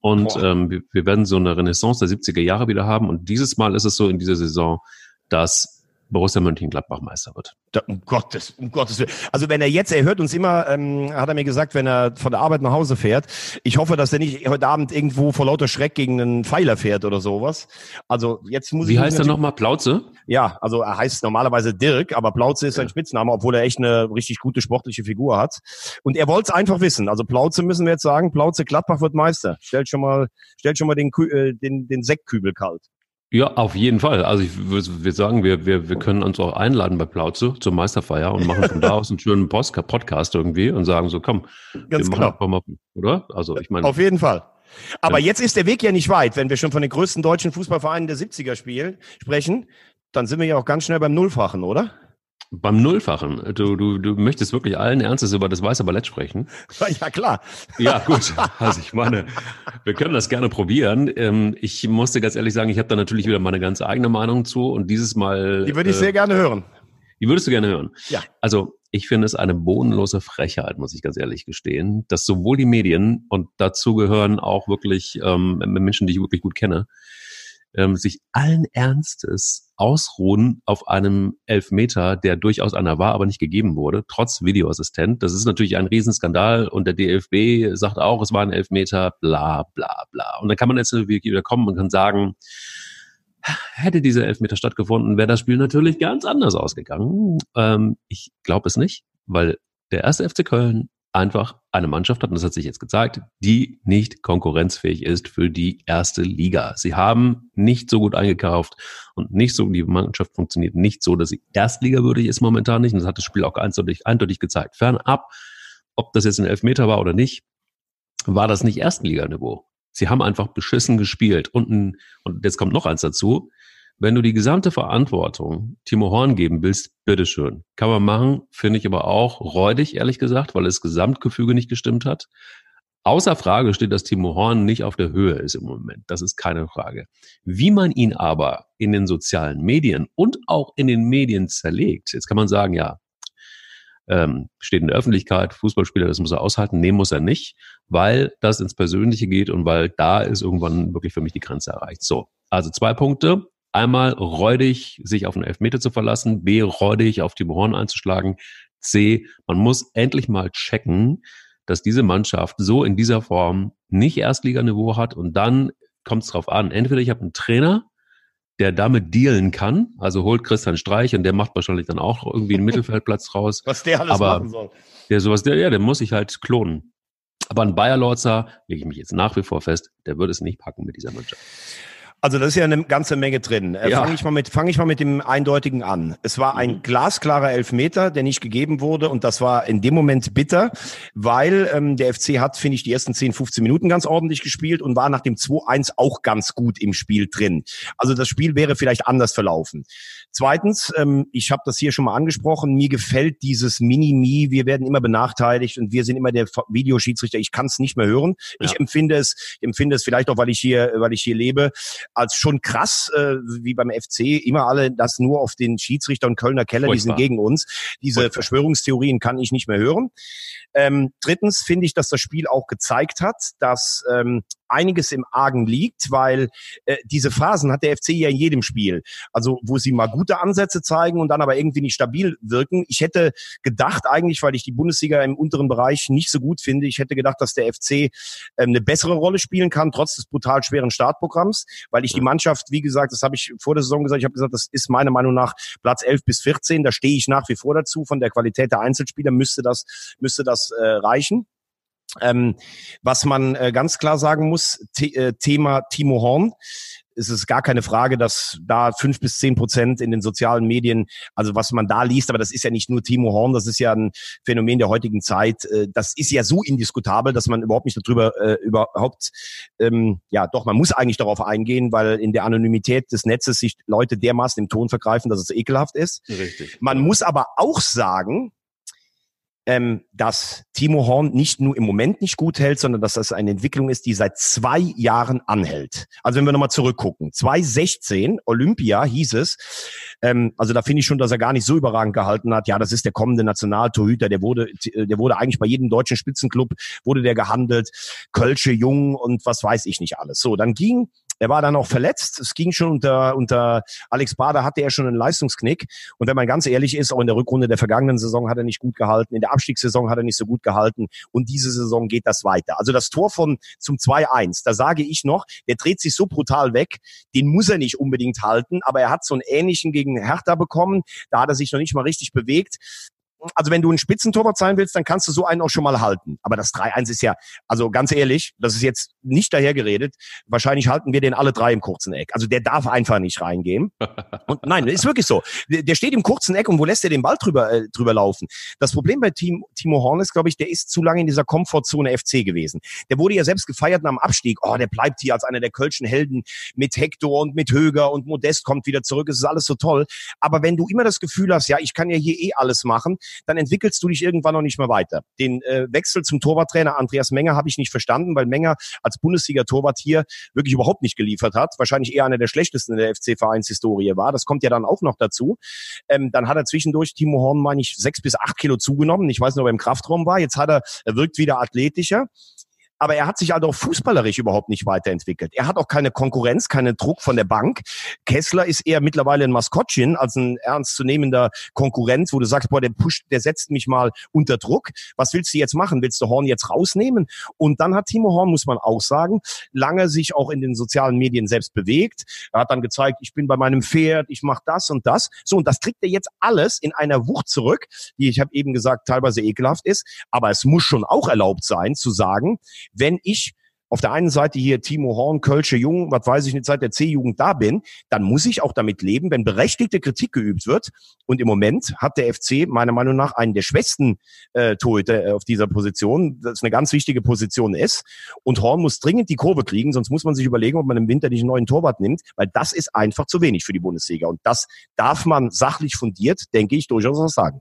Und ähm, wir, wir werden so eine Renaissance der 70er Jahre wieder haben. Und dieses Mal ist es so in dieser Saison, dass Borussia Mönchengladbach Meister wird. Da, um Gottes, um Gottes Willen. Also wenn er jetzt, er hört uns immer, ähm, hat er mir gesagt, wenn er von der Arbeit nach Hause fährt. Ich hoffe, dass er nicht heute Abend irgendwo vor lauter Schreck gegen einen Pfeiler fährt oder sowas. Also jetzt muss ich Wie heißt er nochmal? Plauze? Ja, also er heißt normalerweise Dirk, aber Plauze ist sein Ja. Spitzname, obwohl er echt eine richtig gute sportliche Figur hat. Und er wollte es einfach wissen. Also Plauze müssen wir jetzt sagen, Plauze Gladbach wird Meister. Stellt schon mal, stellt schon mal den, äh, den, den Sektkübel kalt. Ja, auf jeden Fall. Also ich würde würd sagen, wir, wir, wir können uns auch einladen bei Plauze zur Meisterfeier und machen von da aus einen schönen Podcast irgendwie und sagen so, komm, Ganz wir machen genau. mal, oder? Also ich meine, Auf jeden Fall. Aber Ja. jetzt ist der Weg ja nicht weit. Wenn wir schon von den größten deutschen Fußballvereinen der 70er spielen, sprechen, dann sind wir ja auch ganz schnell beim Nullfachen, oder? Beim Nullfachen, du, du, du möchtest wirklich allen Ernstes über das weiße Ballett sprechen. Ja, klar. Ja, gut. Also ich meine, wir können das gerne probieren. Ähm, ich musste ganz ehrlich sagen, ich habe da natürlich wieder meine ganz eigene Meinung zu und dieses Mal. Die würde ich äh, sehr gerne hören. Die würdest du gerne hören. Ja. Also ich finde es eine bodenlose Frechheit, muss ich ganz ehrlich gestehen, dass sowohl die Medien und dazu gehören auch wirklich ähm, Menschen, die ich wirklich gut kenne, ähm, sich allen Ernstes ausruhen auf einem Elfmeter, der durchaus einer war, aber nicht gegeben wurde, trotz Videoassistent. Das ist natürlich ein Riesenskandal und der DFB sagt auch, es war ein Elfmeter, bla bla bla. Und dann kann man jetzt wieder kommen und kann sagen, hätte dieser Elfmeter stattgefunden, wäre das Spiel natürlich ganz anders ausgegangen. Ähm, ich glaube es nicht, weil der erste FC Köln einfach eine Mannschaft hat, und das hat sich jetzt gezeigt, die nicht konkurrenzfähig ist für die erste Liga. Sie haben nicht so gut eingekauft und nicht so, die Mannschaft funktioniert nicht so, dass sie erstligawürdig ist momentan nicht. Und das hat das Spiel auch eindeutig, eindeutig gezeigt. Fernab, ob das jetzt ein Elfmeter war oder nicht, war das nicht Erstliganiveau. Sie haben einfach beschissen gespielt. Und, ein, und jetzt kommt noch eins dazu. Wenn du die gesamte Verantwortung Timo Horn geben willst, bitteschön. Kann man machen, finde ich aber auch räudig, ehrlich gesagt, weil das Gesamtgefüge nicht gestimmt hat. Außer Frage steht, dass Timo Horn nicht auf der Höhe ist im Moment. Das ist keine Frage. Wie man ihn aber in den sozialen Medien und auch in den Medien zerlegt, jetzt kann man sagen, ja, ähm, steht in der Öffentlichkeit, Fußballspieler, das muss er aushalten. Nee, muss er nicht, weil das ins Persönliche geht und weil da ist irgendwann wirklich für mich die Grenze erreicht. So, also zwei Punkte. Einmal räudig, sich auf einen Elfmeter zu verlassen. B, räudig, auf Timo Horn einzuschlagen. C, man muss endlich mal checken, dass diese Mannschaft so in dieser Form nicht Erstliganiveau hat und dann kommt es drauf an. Entweder ich habe einen Trainer, der damit dealen kann, also holt Christian Streich und der macht wahrscheinlich dann auch irgendwie einen Mittelfeldplatz raus. Was der alles Aber- machen soll. Der sowas, der, ja, der muss sich halt klonen. Aber ein Bayer Lorzer, lege ich mich jetzt nach wie vor fest, der wird es nicht packen mit dieser Mannschaft. Also das ist ja eine ganze Menge drin. Äh, Ja. Fange ich mal mit, fange ich mal mit dem Eindeutigen an. Es war ein Mhm. glasklarer Elfmeter, der nicht gegeben wurde, und das war in dem Moment bitter, weil ähm, der FC hat, finde ich, die ersten 10, 15 Minuten ganz ordentlich gespielt und war nach dem 2-1 auch ganz gut im Spiel drin. Also das Spiel wäre vielleicht anders verlaufen. Zweitens, ähm, ich habe das hier schon mal angesprochen, mir gefällt dieses Mini-Mi, wir werden immer benachteiligt und wir sind immer der Videoschiedsrichter. Ich kann es nicht mehr hören. Ja. Ich empfinde es, ich empfinde es vielleicht auch, weil ich hier, weil ich hier lebe, als schon krass, äh, wie beim FC, immer alle das nur auf den Schiedsrichter und Kölner Keller, Furchtbar. die sind gegen uns. Diese Furchtbar. Verschwörungstheorien kann ich nicht mehr hören. Ähm, drittens finde ich, dass das Spiel auch gezeigt hat, dass ähm, einiges im Argen liegt, weil äh, diese Phasen hat der FC ja in jedem Spiel. Also wo sie mal gute Ansätze zeigen und dann aber irgendwie nicht stabil wirken. Ich hätte gedacht eigentlich, weil ich die Bundesliga im unteren Bereich nicht so gut finde, ich hätte gedacht, dass der FC ähm, eine bessere Rolle spielen kann, trotz des brutal schweren Startprogramms, weil ich die Mannschaft, wie gesagt, das habe ich vor der Saison gesagt, ich habe gesagt, das ist meiner Meinung nach Platz 11 bis 14, da stehe ich nach wie vor dazu. Von der Qualität der Einzelspieler müsste das, müsste das äh, reichen. Ähm, was man äh, ganz klar sagen muss, äh, Thema Timo Horn. Es ist gar keine Frage, dass da fünf bis zehn Prozent in den sozialen Medien, also was man da liest, aber das ist ja nicht nur Timo Horn, das ist ja ein Phänomen der heutigen Zeit. Äh, das ist ja so indiskutabel, dass man überhaupt nicht darüber äh, überhaupt, ähm, ja doch, man muss eigentlich darauf eingehen, weil in der Anonymität des Netzes sich Leute dermaßen im Ton vergreifen, dass es ekelhaft ist. Richtig. Man muss aber auch sagen, ähm, dass Timo Horn nicht nur im Moment nicht gut hält, sondern dass das eine Entwicklung ist, die seit zwei Jahren anhält. Also wenn wir nochmal zurückgucken, 2016 Olympia hieß es, ähm, also da finde ich schon, dass er gar nicht so überragend gehalten hat. Ja, das ist der kommende Nationaltorhüter, der wurde, der wurde eigentlich bei jedem deutschen Spitzenclub wurde der gehandelt, Kölsche Jung und was weiß ich nicht alles. So, dann ging er war dann auch verletzt. Es ging schon unter, unter Alex Bader hatte er schon einen Leistungsknick. Und wenn man ganz ehrlich ist, auch in der Rückrunde der vergangenen Saison hat er nicht gut gehalten. In der Abstiegssaison hat er nicht so gut gehalten. Und diese Saison geht das weiter. Also das Tor von zum 2-1, da sage ich noch, der dreht sich so brutal weg. Den muss er nicht unbedingt halten. Aber er hat so einen ähnlichen gegen Hertha bekommen. Da hat er sich noch nicht mal richtig bewegt also wenn du ein Spitzentorwart sein willst, dann kannst du so einen auch schon mal halten. Aber das 3-1 ist ja, also ganz ehrlich, das ist jetzt nicht dahergeredet. Wahrscheinlich halten wir den alle drei im kurzen Eck. Also der darf einfach nicht reingehen. Und nein, ist wirklich so. Der steht im kurzen Eck und wo lässt er den Ball drüber, äh, drüber laufen? Das Problem bei Team, Timo Horn ist, glaube ich, der ist zu lange in dieser Komfortzone FC gewesen. Der wurde ja selbst gefeiert nach dem Abstieg. Oh, der bleibt hier als einer der Kölschen Helden mit Hector und mit Höger und Modest kommt wieder zurück. Es ist alles so toll. Aber wenn du immer das Gefühl hast, ja, ich kann ja hier eh alles machen, dann entwickelst du dich irgendwann noch nicht mehr weiter. Den äh, Wechsel zum Torwarttrainer Andreas Menger habe ich nicht verstanden, weil Menger als Bundesliga-Torwart hier wirklich überhaupt nicht geliefert hat. Wahrscheinlich eher einer der schlechtesten in der FC-Vereinshistorie war. Das kommt ja dann auch noch dazu. Ähm, dann hat er zwischendurch Timo Horn, meine ich, sechs bis acht Kilo zugenommen. Ich weiß nicht, ob er im Kraftraum war. Jetzt hat er, er wirkt wieder athletischer aber er hat sich halt auch fußballerisch überhaupt nicht weiterentwickelt. Er hat auch keine Konkurrenz, keinen Druck von der Bank. Kessler ist eher mittlerweile ein Maskottchen als ein ernstzunehmender Konkurrent, wo du sagst, boah, der pusht, der setzt mich mal unter Druck. Was willst du jetzt machen? Willst du Horn jetzt rausnehmen? Und dann hat Timo Horn, muss man auch sagen, lange sich auch in den sozialen Medien selbst bewegt. Er hat dann gezeigt, ich bin bei meinem Pferd, ich mache das und das. So, und das kriegt er jetzt alles in einer Wucht zurück, die, ich habe eben gesagt, teilweise ekelhaft ist. Aber es muss schon auch erlaubt sein, zu sagen, wenn ich auf der einen Seite hier Timo Horn, Kölsche Jung, was weiß ich nicht, seit der C-Jugend da bin, dann muss ich auch damit leben, wenn berechtigte Kritik geübt wird. Und im Moment hat der FC meiner Meinung nach einen der schwächsten äh, Torhüter äh, auf dieser Position, das eine ganz wichtige Position ist. Und Horn muss dringend die Kurve kriegen, sonst muss man sich überlegen, ob man im Winter nicht einen neuen Torwart nimmt, weil das ist einfach zu wenig für die Bundesliga. Und das darf man sachlich fundiert, denke ich, durchaus auch sagen.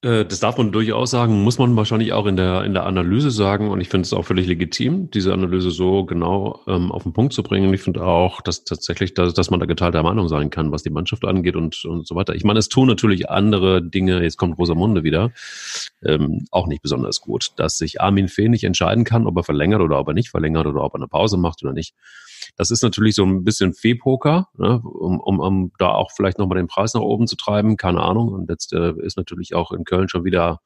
Äh, das darf man durchaus sagen, muss man wahrscheinlich auch in der, in der Analyse sagen. Und ich finde es auch völlig legitim, diese Analyse so genau ähm, auf den Punkt zu bringen. Ich finde auch, dass tatsächlich, dass, dass man da geteilter Meinung sein kann, was die Mannschaft angeht und, und so weiter. Ich meine, es tun natürlich andere Dinge, jetzt kommt Rosamunde wieder, ähm, auch nicht besonders gut. Dass sich Armin Fee nicht entscheiden kann, ob er verlängert oder ob er nicht verlängert oder ob er eine Pause macht oder nicht. Das ist natürlich so ein bisschen Fee-Poker, ne, um, um, um da auch vielleicht nochmal den Preis nach oben zu treiben, keine Ahnung. Und jetzt äh, ist natürlich auch in Köln schon wieder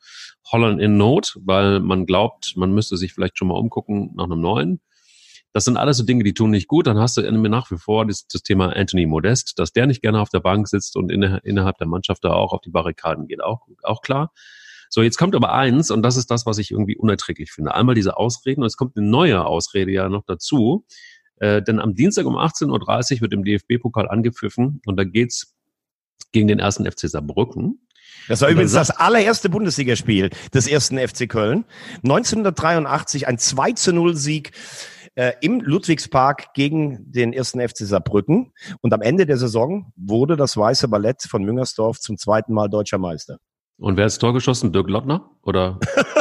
Holland in Not, weil man glaubt, man müsste sich vielleicht schon mal umgucken nach einem neuen. Das sind alles so Dinge, die tun nicht gut. Dann hast du nach wie vor das, das Thema Anthony Modest, dass der nicht gerne auf der Bank sitzt und inne, innerhalb der Mannschaft da auch auf die Barrikaden geht, auch, auch klar. So, jetzt kommt aber eins, und das ist das, was ich irgendwie unerträglich finde. Einmal diese Ausreden, und es kommt eine neue Ausrede ja noch dazu, äh, denn am Dienstag um 18.30 Uhr wird im DFB-Pokal angepfiffen und da geht's gegen den ersten FC Saarbrücken. Das war übrigens das allererste Bundesligaspiel des ersten FC Köln. 1983 ein 2 zu 0 Sieg äh, im Ludwigspark gegen den ersten FC Saarbrücken. Und am Ende der Saison wurde das Weiße Ballett von Müngersdorf zum zweiten Mal deutscher Meister. Und wer hat das Tor geschossen? Dirk Lottner? Oder?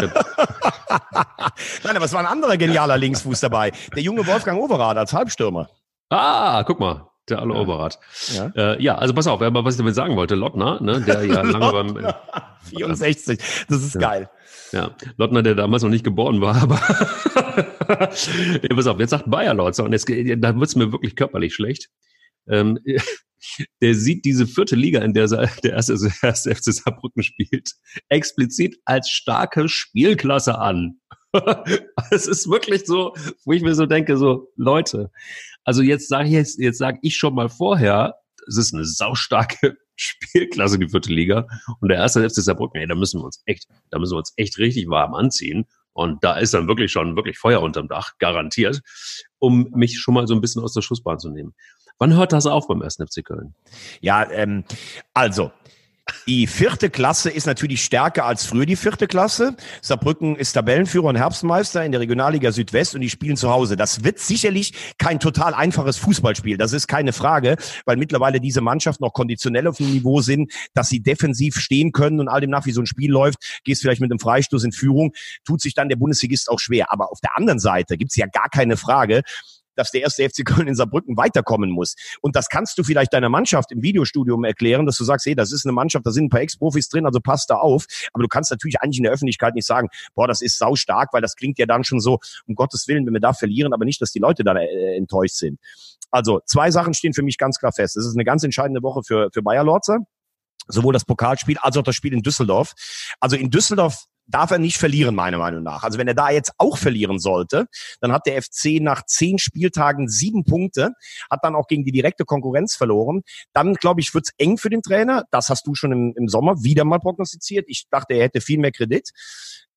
Nein, aber es war ein anderer genialer Linksfuß dabei. Der junge Wolfgang Overath als Halbstürmer. Ah, guck mal. Der alle ja. Overath. Ja. Äh, ja, also pass auf, aber was ich damit sagen wollte, Lottner, ne, der ja lange beim. Äh, 64, das ist ja. geil. Ja, Lottner, der damals noch nicht geboren war, aber ja, pass auf, jetzt sagt Bayer Lotzer und jetzt, da wird's mir wirklich körperlich schlecht. Ähm, der sieht diese vierte Liga, in der der erste, erste FC Saarbrücken spielt, explizit als starke Spielklasse an. es ist wirklich so, wo ich mir so denke, so Leute, also jetzt sage ich jetzt, jetzt sage ich schon mal vorher, es ist eine saustarke Spielklasse die vierte Liga. Und der erste FC Saarbrücken, ey, da müssen wir uns echt, da müssen wir uns echt richtig warm anziehen. Und da ist dann wirklich schon wirklich Feuer unterm Dach garantiert, um mich schon mal so ein bisschen aus der Schussbahn zu nehmen. Wann hört das auf beim 1. FC Köln? Ja, ähm, also die vierte Klasse ist natürlich stärker als früher die vierte Klasse. Saarbrücken ist Tabellenführer und Herbstmeister in der Regionalliga Südwest und die spielen zu Hause. Das wird sicherlich kein total einfaches Fußballspiel. Das ist keine Frage, weil mittlerweile diese Mannschaften noch konditionell auf dem Niveau sind, dass sie defensiv stehen können und all dem nach, wie so ein Spiel läuft, gehst vielleicht mit einem Freistoß in Führung, tut sich dann der Bundesligist auch schwer. Aber auf der anderen Seite gibt's ja gar keine Frage, dass der erste FC Köln in Saarbrücken weiterkommen muss. Und das kannst du vielleicht deiner Mannschaft im Videostudium erklären, dass du sagst, hey, das ist eine Mannschaft, da sind ein paar Ex-Profis drin, also passt da auf. Aber du kannst natürlich eigentlich in der Öffentlichkeit nicht sagen, boah, das ist sau stark, weil das klingt ja dann schon so, um Gottes Willen, wenn wir da verlieren, aber nicht, dass die Leute da äh, enttäuscht sind. Also zwei Sachen stehen für mich ganz klar fest. Es ist eine ganz entscheidende Woche für, für Bayer Lorzer sowohl das Pokalspiel als auch das Spiel in Düsseldorf. Also in Düsseldorf darf er nicht verlieren, meiner Meinung nach. Also wenn er da jetzt auch verlieren sollte, dann hat der FC nach zehn Spieltagen sieben Punkte, hat dann auch gegen die direkte Konkurrenz verloren. Dann, glaube ich, wird's eng für den Trainer. Das hast du schon im, im Sommer wieder mal prognostiziert. Ich dachte, er hätte viel mehr Kredit.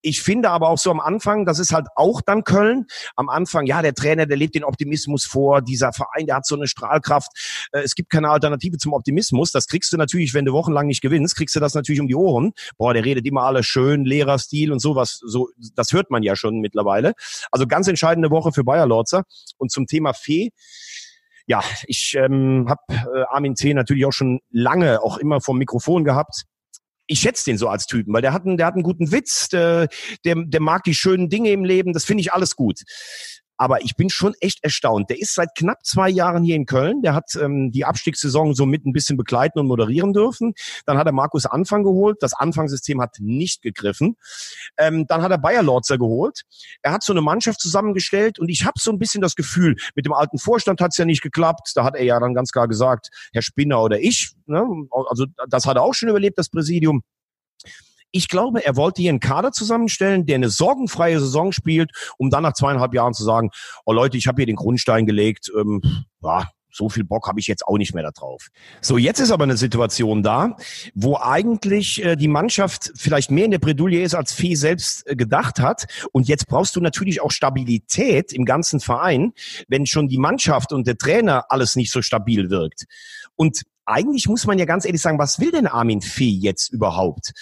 Ich finde aber auch so am Anfang, das ist halt auch dann Köln. Am Anfang, ja, der Trainer, der lebt den Optimismus vor. Dieser Verein, der hat so eine Strahlkraft. Äh, es gibt keine Alternative zum Optimismus. Das kriegst du natürlich, wenn du wochenlang nicht gewinnst, kriegst du das natürlich um die Ohren. Boah, der redet immer alles schön, Lehrerstil und sowas. So, das hört man ja schon mittlerweile. Also ganz entscheidende Woche für Bayer Lorzer. Und zum Thema Fee ja, ich ähm, habe äh, Armin C. natürlich auch schon lange auch immer vom Mikrofon gehabt ich schätze den so als Typen, weil der hat einen, der hat einen guten Witz, der, der, der mag die schönen Dinge im Leben, das finde ich alles gut. Aber ich bin schon echt erstaunt. Der ist seit knapp zwei Jahren hier in Köln. Der hat ähm, die Abstiegssaison so mit ein bisschen begleiten und moderieren dürfen. Dann hat er Markus Anfang geholt. Das Anfangssystem hat nicht gegriffen. Ähm, dann hat er Bayer Lorzer geholt. Er hat so eine Mannschaft zusammengestellt und ich habe so ein bisschen das Gefühl, mit dem alten Vorstand hat es ja nicht geklappt. Da hat er ja dann ganz klar gesagt, Herr Spinner oder ich. Ne? Also das hat er auch schon überlebt, das Präsidium. Ich glaube, er wollte hier einen Kader zusammenstellen, der eine sorgenfreie Saison spielt, um dann nach zweieinhalb Jahren zu sagen, oh Leute, ich habe hier den Grundstein gelegt, ähm, ja, so viel Bock habe ich jetzt auch nicht mehr darauf. So, jetzt ist aber eine Situation da, wo eigentlich äh, die Mannschaft vielleicht mehr in der Bredouille ist, als Fee selbst äh, gedacht hat. Und jetzt brauchst du natürlich auch Stabilität im ganzen Verein, wenn schon die Mannschaft und der Trainer alles nicht so stabil wirkt. Und eigentlich muss man ja ganz ehrlich sagen, was will denn Armin Fee jetzt überhaupt?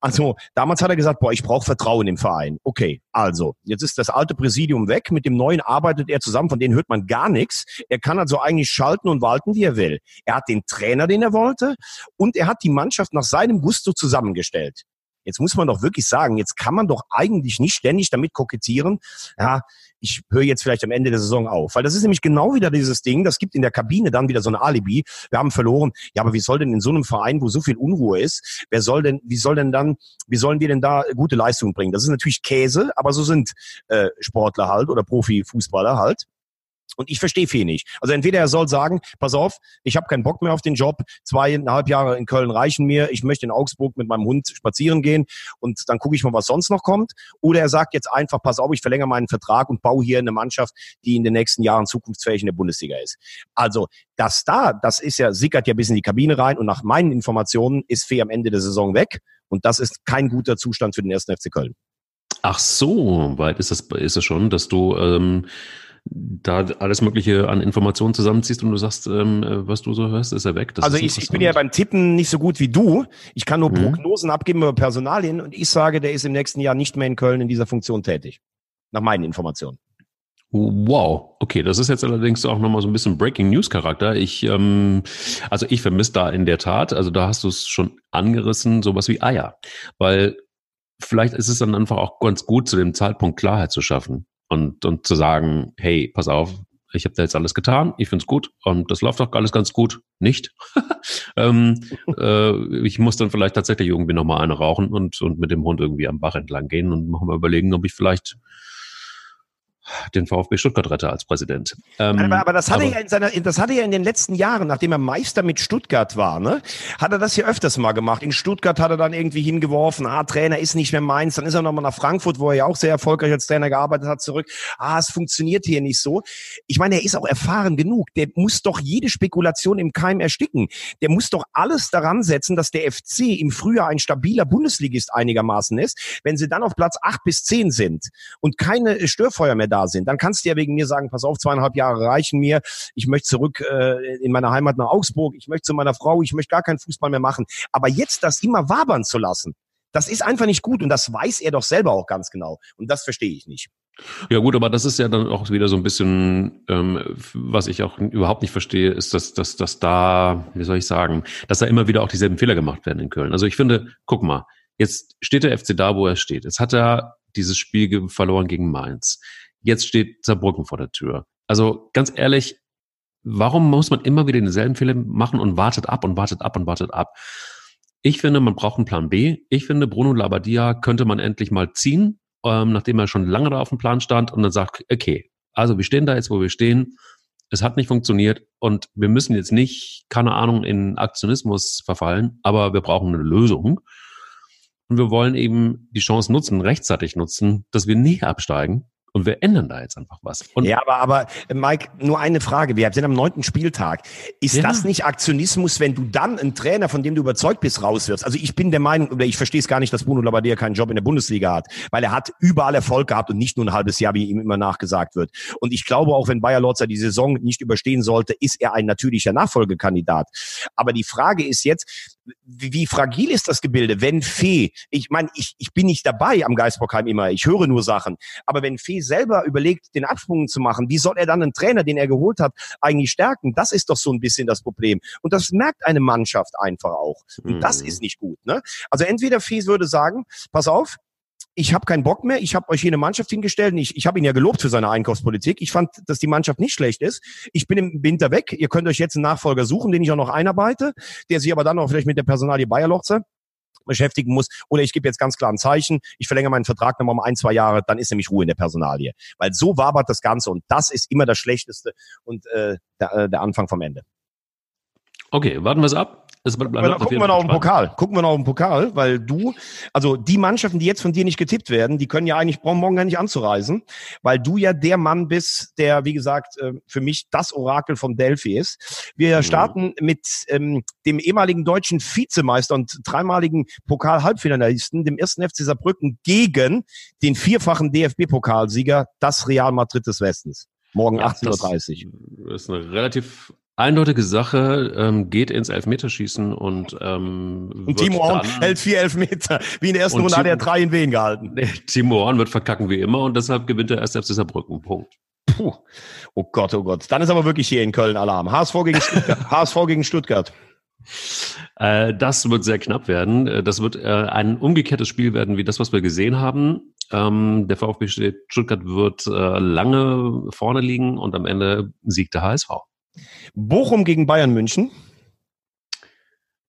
Also damals hat er gesagt, boah, ich brauche Vertrauen im Verein. Okay, also jetzt ist das alte Präsidium weg, mit dem neuen arbeitet er zusammen, von denen hört man gar nichts. Er kann also eigentlich schalten und walten, wie er will. Er hat den Trainer, den er wollte, und er hat die Mannschaft nach seinem Gusto zusammengestellt. Jetzt muss man doch wirklich sagen, jetzt kann man doch eigentlich nicht ständig damit kokettieren, ja, ich höre jetzt vielleicht am Ende der Saison auf. Weil das ist nämlich genau wieder dieses Ding, das gibt in der Kabine dann wieder so ein Alibi. Wir haben verloren. Ja, aber wie soll denn in so einem Verein, wo so viel Unruhe ist, wer soll denn, wie soll denn dann, wie sollen wir denn da gute Leistungen bringen? Das ist natürlich Käse, aber so sind äh, Sportler halt oder Profifußballer halt. Und ich verstehe viel nicht. Also entweder er soll sagen, pass auf, ich habe keinen Bock mehr auf den Job, zweieinhalb Jahre in Köln reichen mir, ich möchte in Augsburg mit meinem Hund spazieren gehen und dann gucke ich mal, was sonst noch kommt. Oder er sagt jetzt einfach, pass auf, ich verlängere meinen Vertrag und baue hier eine Mannschaft, die in den nächsten Jahren zukunftsfähig in der Bundesliga ist. Also das da, das ist ja, sickert ja bis in die Kabine rein und nach meinen Informationen ist Fee am Ende der Saison weg und das ist kein guter Zustand für den ersten FC Köln. Ach so, weit ist das, ist es schon, dass du ähm, da alles Mögliche an Informationen zusammenziehst und du sagst, ähm, was du so hörst, ist er weg. Das also ich, ich bin ja beim Tippen nicht so gut wie du. Ich kann nur mhm. Prognosen abgeben über Personalien und ich sage, der ist im nächsten Jahr nicht mehr in Köln in dieser Funktion tätig. Nach meinen Informationen. Wow, okay, das ist jetzt allerdings auch nochmal so ein bisschen Breaking News Charakter. Ich, ähm, also ich vermisse da in der Tat, also da hast du es schon angerissen, sowas wie Eier, weil vielleicht ist es dann einfach auch ganz gut, zu dem Zeitpunkt Klarheit zu schaffen und und zu sagen, hey, pass auf, ich habe da jetzt alles getan, ich find's gut und das läuft auch alles ganz gut. Nicht. ähm, äh, ich muss dann vielleicht tatsächlich irgendwie nochmal eine rauchen und, und mit dem Hund irgendwie am Bach entlang gehen und mal überlegen, ob ich vielleicht den VfB Stuttgart rette als Präsident. Ähm, aber, aber, das hatte aber, er in seiner, das hatte er in den letzten Jahren, nachdem er Meister mit Stuttgart war, ne, hat er das hier öfters mal gemacht. In Stuttgart hat er dann irgendwie hingeworfen, ah, Trainer ist nicht mehr meins, dann ist er nochmal nach Frankfurt, wo er ja auch sehr erfolgreich als Trainer gearbeitet hat, zurück. Ah, es funktioniert hier nicht so. Ich meine, er ist auch erfahren genug. Der muss doch jede Spekulation im Keim ersticken. Der muss doch alles daran setzen, dass der FC im Frühjahr ein stabiler Bundesligist einigermaßen ist. Wenn sie dann auf Platz acht bis zehn sind und keine Störfeuer mehr da sind, dann kannst du ja wegen mir sagen, pass auf, zweieinhalb Jahre reichen mir, ich möchte zurück äh, in meine Heimat nach Augsburg, ich möchte zu meiner Frau, ich möchte gar keinen Fußball mehr machen. Aber jetzt das immer wabern zu lassen, das ist einfach nicht gut und das weiß er doch selber auch ganz genau. Und das verstehe ich nicht. Ja gut, aber das ist ja dann auch wieder so ein bisschen, ähm, was ich auch überhaupt nicht verstehe, ist, dass, dass, dass da, wie soll ich sagen, dass da immer wieder auch dieselben Fehler gemacht werden in Köln. Also ich finde, guck mal, jetzt steht der FC da, wo er steht. Jetzt hat er dieses Spiel verloren gegen Mainz. Jetzt steht Saarbrücken vor der Tür. Also ganz ehrlich, warum muss man immer wieder denselben Fehler machen und wartet ab und wartet ab und wartet ab? Ich finde, man braucht einen Plan B. Ich finde, Bruno Labbadia könnte man endlich mal ziehen, ähm, nachdem er schon lange da auf dem Plan stand und dann sagt, okay, also wir stehen da jetzt, wo wir stehen. Es hat nicht funktioniert und wir müssen jetzt nicht, keine Ahnung, in Aktionismus verfallen, aber wir brauchen eine Lösung. Und wir wollen eben die Chance nutzen, rechtzeitig nutzen, dass wir nicht absteigen und wir ändern da jetzt einfach was. Und ja, aber, aber Mike, nur eine Frage. Wir sind am neunten Spieltag. Ist ja. das nicht Aktionismus, wenn du dann einen Trainer, von dem du überzeugt bist, rauswirfst? Also ich bin der Meinung, oder ich verstehe es gar nicht, dass Bruno Labbadia keinen Job in der Bundesliga hat, weil er hat überall Erfolg gehabt und nicht nur ein halbes Jahr, wie ihm immer nachgesagt wird. Und ich glaube auch, wenn Bayer Lotzer die Saison nicht überstehen sollte, ist er ein natürlicher Nachfolgekandidat. Aber die Frage ist jetzt, wie, fragil ist das Gebilde, wenn Fee, ich meine, ich, ich bin nicht dabei am Geisbockheim immer, ich höre nur Sachen, aber wenn Fee selber überlegt, den Absprung zu machen, wie soll er dann einen Trainer, den er geholt hat, eigentlich stärken? Das ist doch so ein bisschen das Problem. Und das merkt eine Mannschaft einfach auch. Und mhm. das ist nicht gut. Ne? Also entweder Fee würde sagen, pass auf, ich habe keinen Bock mehr, ich habe euch hier eine Mannschaft hingestellt. Ich, ich habe ihn ja gelobt für seine Einkaufspolitik. Ich fand, dass die Mannschaft nicht schlecht ist. Ich bin im Winter weg. Ihr könnt euch jetzt einen Nachfolger suchen, den ich auch noch einarbeite, der sich aber dann auch vielleicht mit der Personalie Bayerlochze beschäftigen muss. Oder ich gebe jetzt ganz klar ein Zeichen, ich verlängere meinen Vertrag nochmal um ein, zwei Jahre, dann ist nämlich Ruhe in der Personalie. Weil so wabert das Ganze und das ist immer das Schlechteste und äh, der, äh, der Anfang vom Ende. Okay, warten wir es ab. Es bleibt gucken, gucken wir noch auf den Pokal. Gucken wir noch auf den Pokal, weil du, also die Mannschaften, die jetzt von dir nicht getippt werden, die können ja eigentlich brauchen morgen gar nicht anzureisen, weil du ja der Mann bist, der, wie gesagt, äh, für mich das Orakel von Delphi ist. Wir mhm. starten mit ähm, dem ehemaligen deutschen Vizemeister und dreimaligen Pokal-Halbfinalisten, dem ersten FC Saarbrücken, gegen den vierfachen DFB-Pokalsieger, das Real Madrid des Westens. Morgen ja, 18.30 Uhr. Das ist eine relativ eindeutige Sache, ähm, geht ins Elfmeterschießen und ähm, und Timo Horn hält vier Elfmeter, wie in der ersten Runde hat er drei in Wehen gehalten. Timo Horn wird verkacken wie immer und deshalb gewinnt er erst FC Saarbrücken. Punkt. Puh. Oh Gott, oh Gott. Dann ist aber wirklich hier in Köln Alarm. HSV gegen Stuttgart. HSV gegen Stuttgart. Äh, das wird sehr knapp werden. Äh, das wird äh, ein umgekehrtes Spiel werden, wie das, was wir gesehen haben. Ähm, der VfB Stuttgart wird äh, lange vorne liegen und am Ende siegt der HSV. Bochum gegen Bayern München.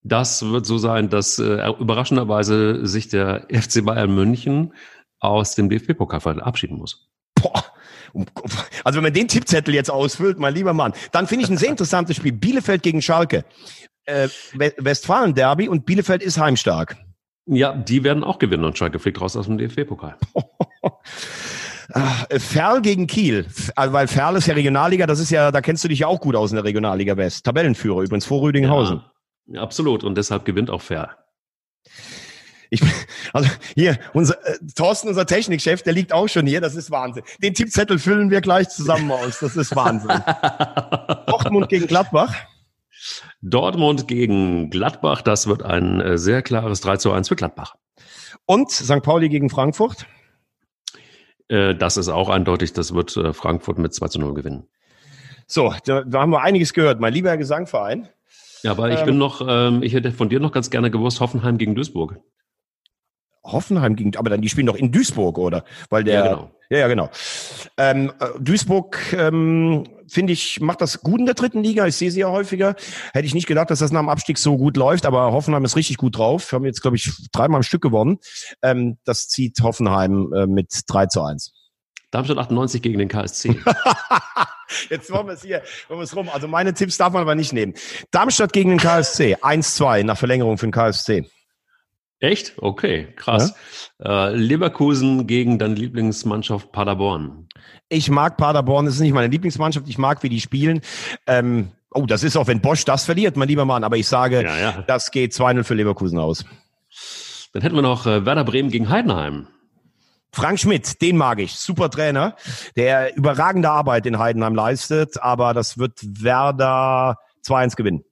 Das wird so sein, dass äh, überraschenderweise sich der FC Bayern München aus dem DFB-Pokal verabschieden muss. Boah. Also wenn man den Tippzettel jetzt ausfüllt, mein lieber Mann, dann finde ich ein sehr interessantes Spiel. Bielefeld gegen Schalke. Äh, Westfalen-Derby und Bielefeld ist heimstark. Ja, die werden auch gewinnen und Schalke fliegt raus aus dem DFB-Pokal. Ach, Ferl gegen Kiel, also, weil Ferl ist ja Regionalliga, das ist ja, da kennst du dich ja auch gut aus in der Regionalliga West. Tabellenführer übrigens vor Rüdinghausen. Ja, absolut und deshalb gewinnt auch Ferl. Ich, also hier, unser äh, Thorsten, unser Technikchef, der liegt auch schon hier, das ist Wahnsinn. Den Tippzettel füllen wir gleich zusammen aus, das ist Wahnsinn. Dortmund gegen Gladbach. Dortmund gegen Gladbach, das wird ein äh, sehr klares 3 zu 1 für Gladbach. Und St. Pauli gegen Frankfurt? Äh, das ist auch eindeutig, das wird äh, Frankfurt mit 2 zu 0 gewinnen. So, da, da haben wir einiges gehört. Mein lieber Gesangverein. Ja, aber ich ähm, bin noch, ähm, ich hätte von dir noch ganz gerne gewusst, Hoffenheim gegen Duisburg. Hoffenheim gegen, aber dann die spielen doch in Duisburg, oder? Weil der, ja, genau. Ja, ja, genau. Ähm, äh, Duisburg, ähm, finde ich, macht das gut in der dritten Liga. Ich sehe sie ja häufiger. Hätte ich nicht gedacht, dass das nach dem Abstieg so gut läuft, aber Hoffenheim ist richtig gut drauf. Wir haben jetzt, glaube ich, dreimal im Stück gewonnen. Ähm, das zieht Hoffenheim äh, mit 3 zu 1. Darmstadt 98 gegen den KSC. Jetzt wollen wir es hier, wollen wir es rum. Also meine Tipps darf man aber nicht nehmen. Darmstadt gegen den KSC. 1-2 nach Verlängerung für den KSC. Echt? Okay, krass. Ja? Äh, Leverkusen gegen deine Lieblingsmannschaft Paderborn. Ich mag Paderborn, das ist nicht meine Lieblingsmannschaft, ich mag, wie die spielen. Ähm, oh, das ist auch, wenn Bosch das verliert, mein lieber Mann, aber ich sage, ja, ja. das geht 2-0 für Leverkusen aus. Dann hätten wir noch äh, Werder Bremen gegen Heidenheim. Frank Schmidt, den mag ich. Super Trainer, der überragende Arbeit in Heidenheim leistet, aber das wird Werder 2-1 gewinnen.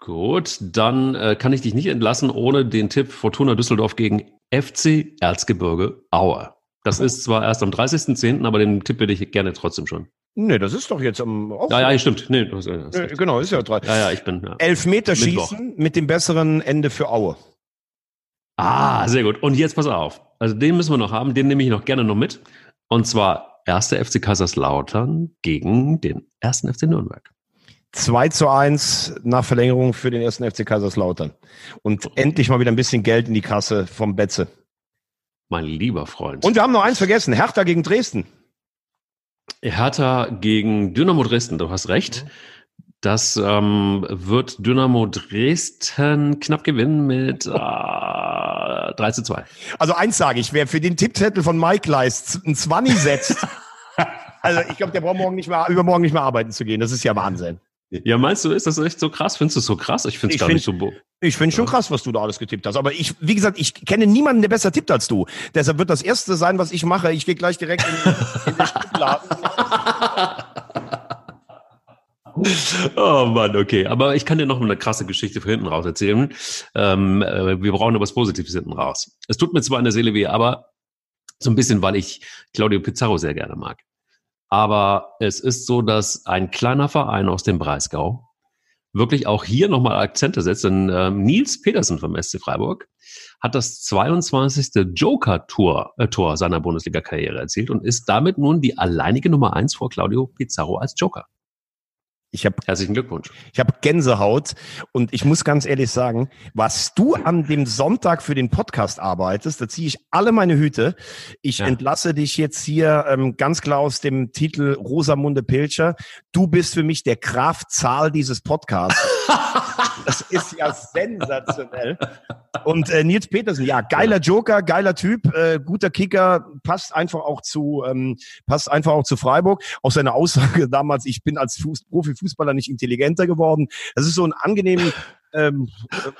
Gut, dann äh, kann ich dich nicht entlassen ohne den Tipp Fortuna Düsseldorf gegen FC Erzgebirge Aue. Das ist zwar erst am 30.10., aber den Tipp würde ich gerne trotzdem schon. Nee, das ist doch jetzt am. Ja, ja, stimmt. Nee, das, das nee, genau, ist ja drei. Ja, ja, ich bin. Ja. Elfmeter schießen mit dem besseren Ende für Aue. Ah, sehr gut. Und jetzt pass auf. Also den müssen wir noch haben, den nehme ich noch gerne noch mit. Und zwar erster FC Kaiserslautern gegen den ersten FC Nürnberg. 2 zu 1 nach Verlängerung für den ersten FC Kaiserslautern. Und endlich mal wieder ein bisschen Geld in die Kasse vom Betze. Mein lieber Freund. Und wir haben noch eins vergessen. Hertha gegen Dresden. Hertha gegen Dynamo Dresden, du hast recht. Mhm. Das ähm, wird Dynamo Dresden knapp gewinnen mit äh, 3 zu 2. Also eins sage ich, wer für den Tippzettel von Mike Leist ein Zwanni setzt, also ich glaube, der braucht morgen nicht mehr, übermorgen nicht mehr arbeiten zu gehen. Das ist ja Wahnsinn. Ja, meinst du, ist das echt so krass? Findest du es so krass? Ich finde es gar find, nicht so. Ich finde schon krass, was du da alles getippt hast. Aber ich, wie gesagt, ich kenne niemanden, der besser tippt als du. Deshalb wird das erste sein, was ich mache. Ich gehe gleich direkt in, in den Stückladen. Oh Mann, okay. Aber ich kann dir noch eine krasse Geschichte von hinten raus erzählen. Ähm, äh, wir brauchen aber was Positives hinten raus. Es tut mir zwar in der Seele weh, aber so ein bisschen, weil ich Claudio Pizarro sehr gerne mag. Aber es ist so, dass ein kleiner Verein aus dem Breisgau wirklich auch hier nochmal Akzente setzt. Denn äh, Nils Petersen vom SC Freiburg hat das 22. Joker-Tor äh, Tor seiner Bundesliga-Karriere erzielt und ist damit nun die alleinige Nummer eins vor Claudio Pizarro als Joker. Ich habe herzlichen Glückwunsch. Ich habe Gänsehaut und ich muss ganz ehrlich sagen, was du an dem Sonntag für den Podcast arbeitest, da ziehe ich alle meine Hüte. Ich ja. entlasse dich jetzt hier ähm, ganz klar aus dem Titel Rosamunde Pilcher. Du bist für mich der Graf Zahl dieses Podcasts. das ist ja sensationell. Und äh, Nils Petersen, ja, geiler Joker, geiler Typ, äh, guter Kicker, passt einfach auch zu, ähm, passt einfach auch zu Freiburg. Auch seine Aussage damals, ich bin als Fuß Profi Fußballer nicht intelligenter geworden. Das ist so ein angenehm, ähm,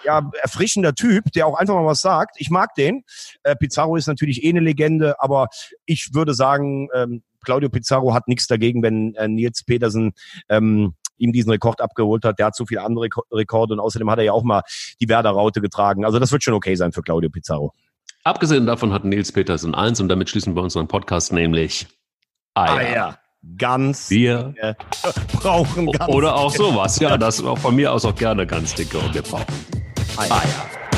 ja, erfrischender Typ, der auch einfach mal was sagt. Ich mag den. Äh, Pizarro ist natürlich eh eine Legende, aber ich würde sagen, ähm, Claudio Pizarro hat nichts dagegen, wenn äh, Nils Petersen ähm, ihm diesen Rekord abgeholt hat. Der hat so viele andere Rekorde und außerdem hat er ja auch mal die Werder-Raute getragen. Also das wird schon okay sein für Claudio Pizarro. Abgesehen davon hat Nils Petersen eins und damit schließen wir unseren Podcast nämlich Eier. Eier ganz wir brauchen ganz oder auch sowas ja das auch von mir aus auch gerne ganz dicke und wir brauchen Eier. Eier.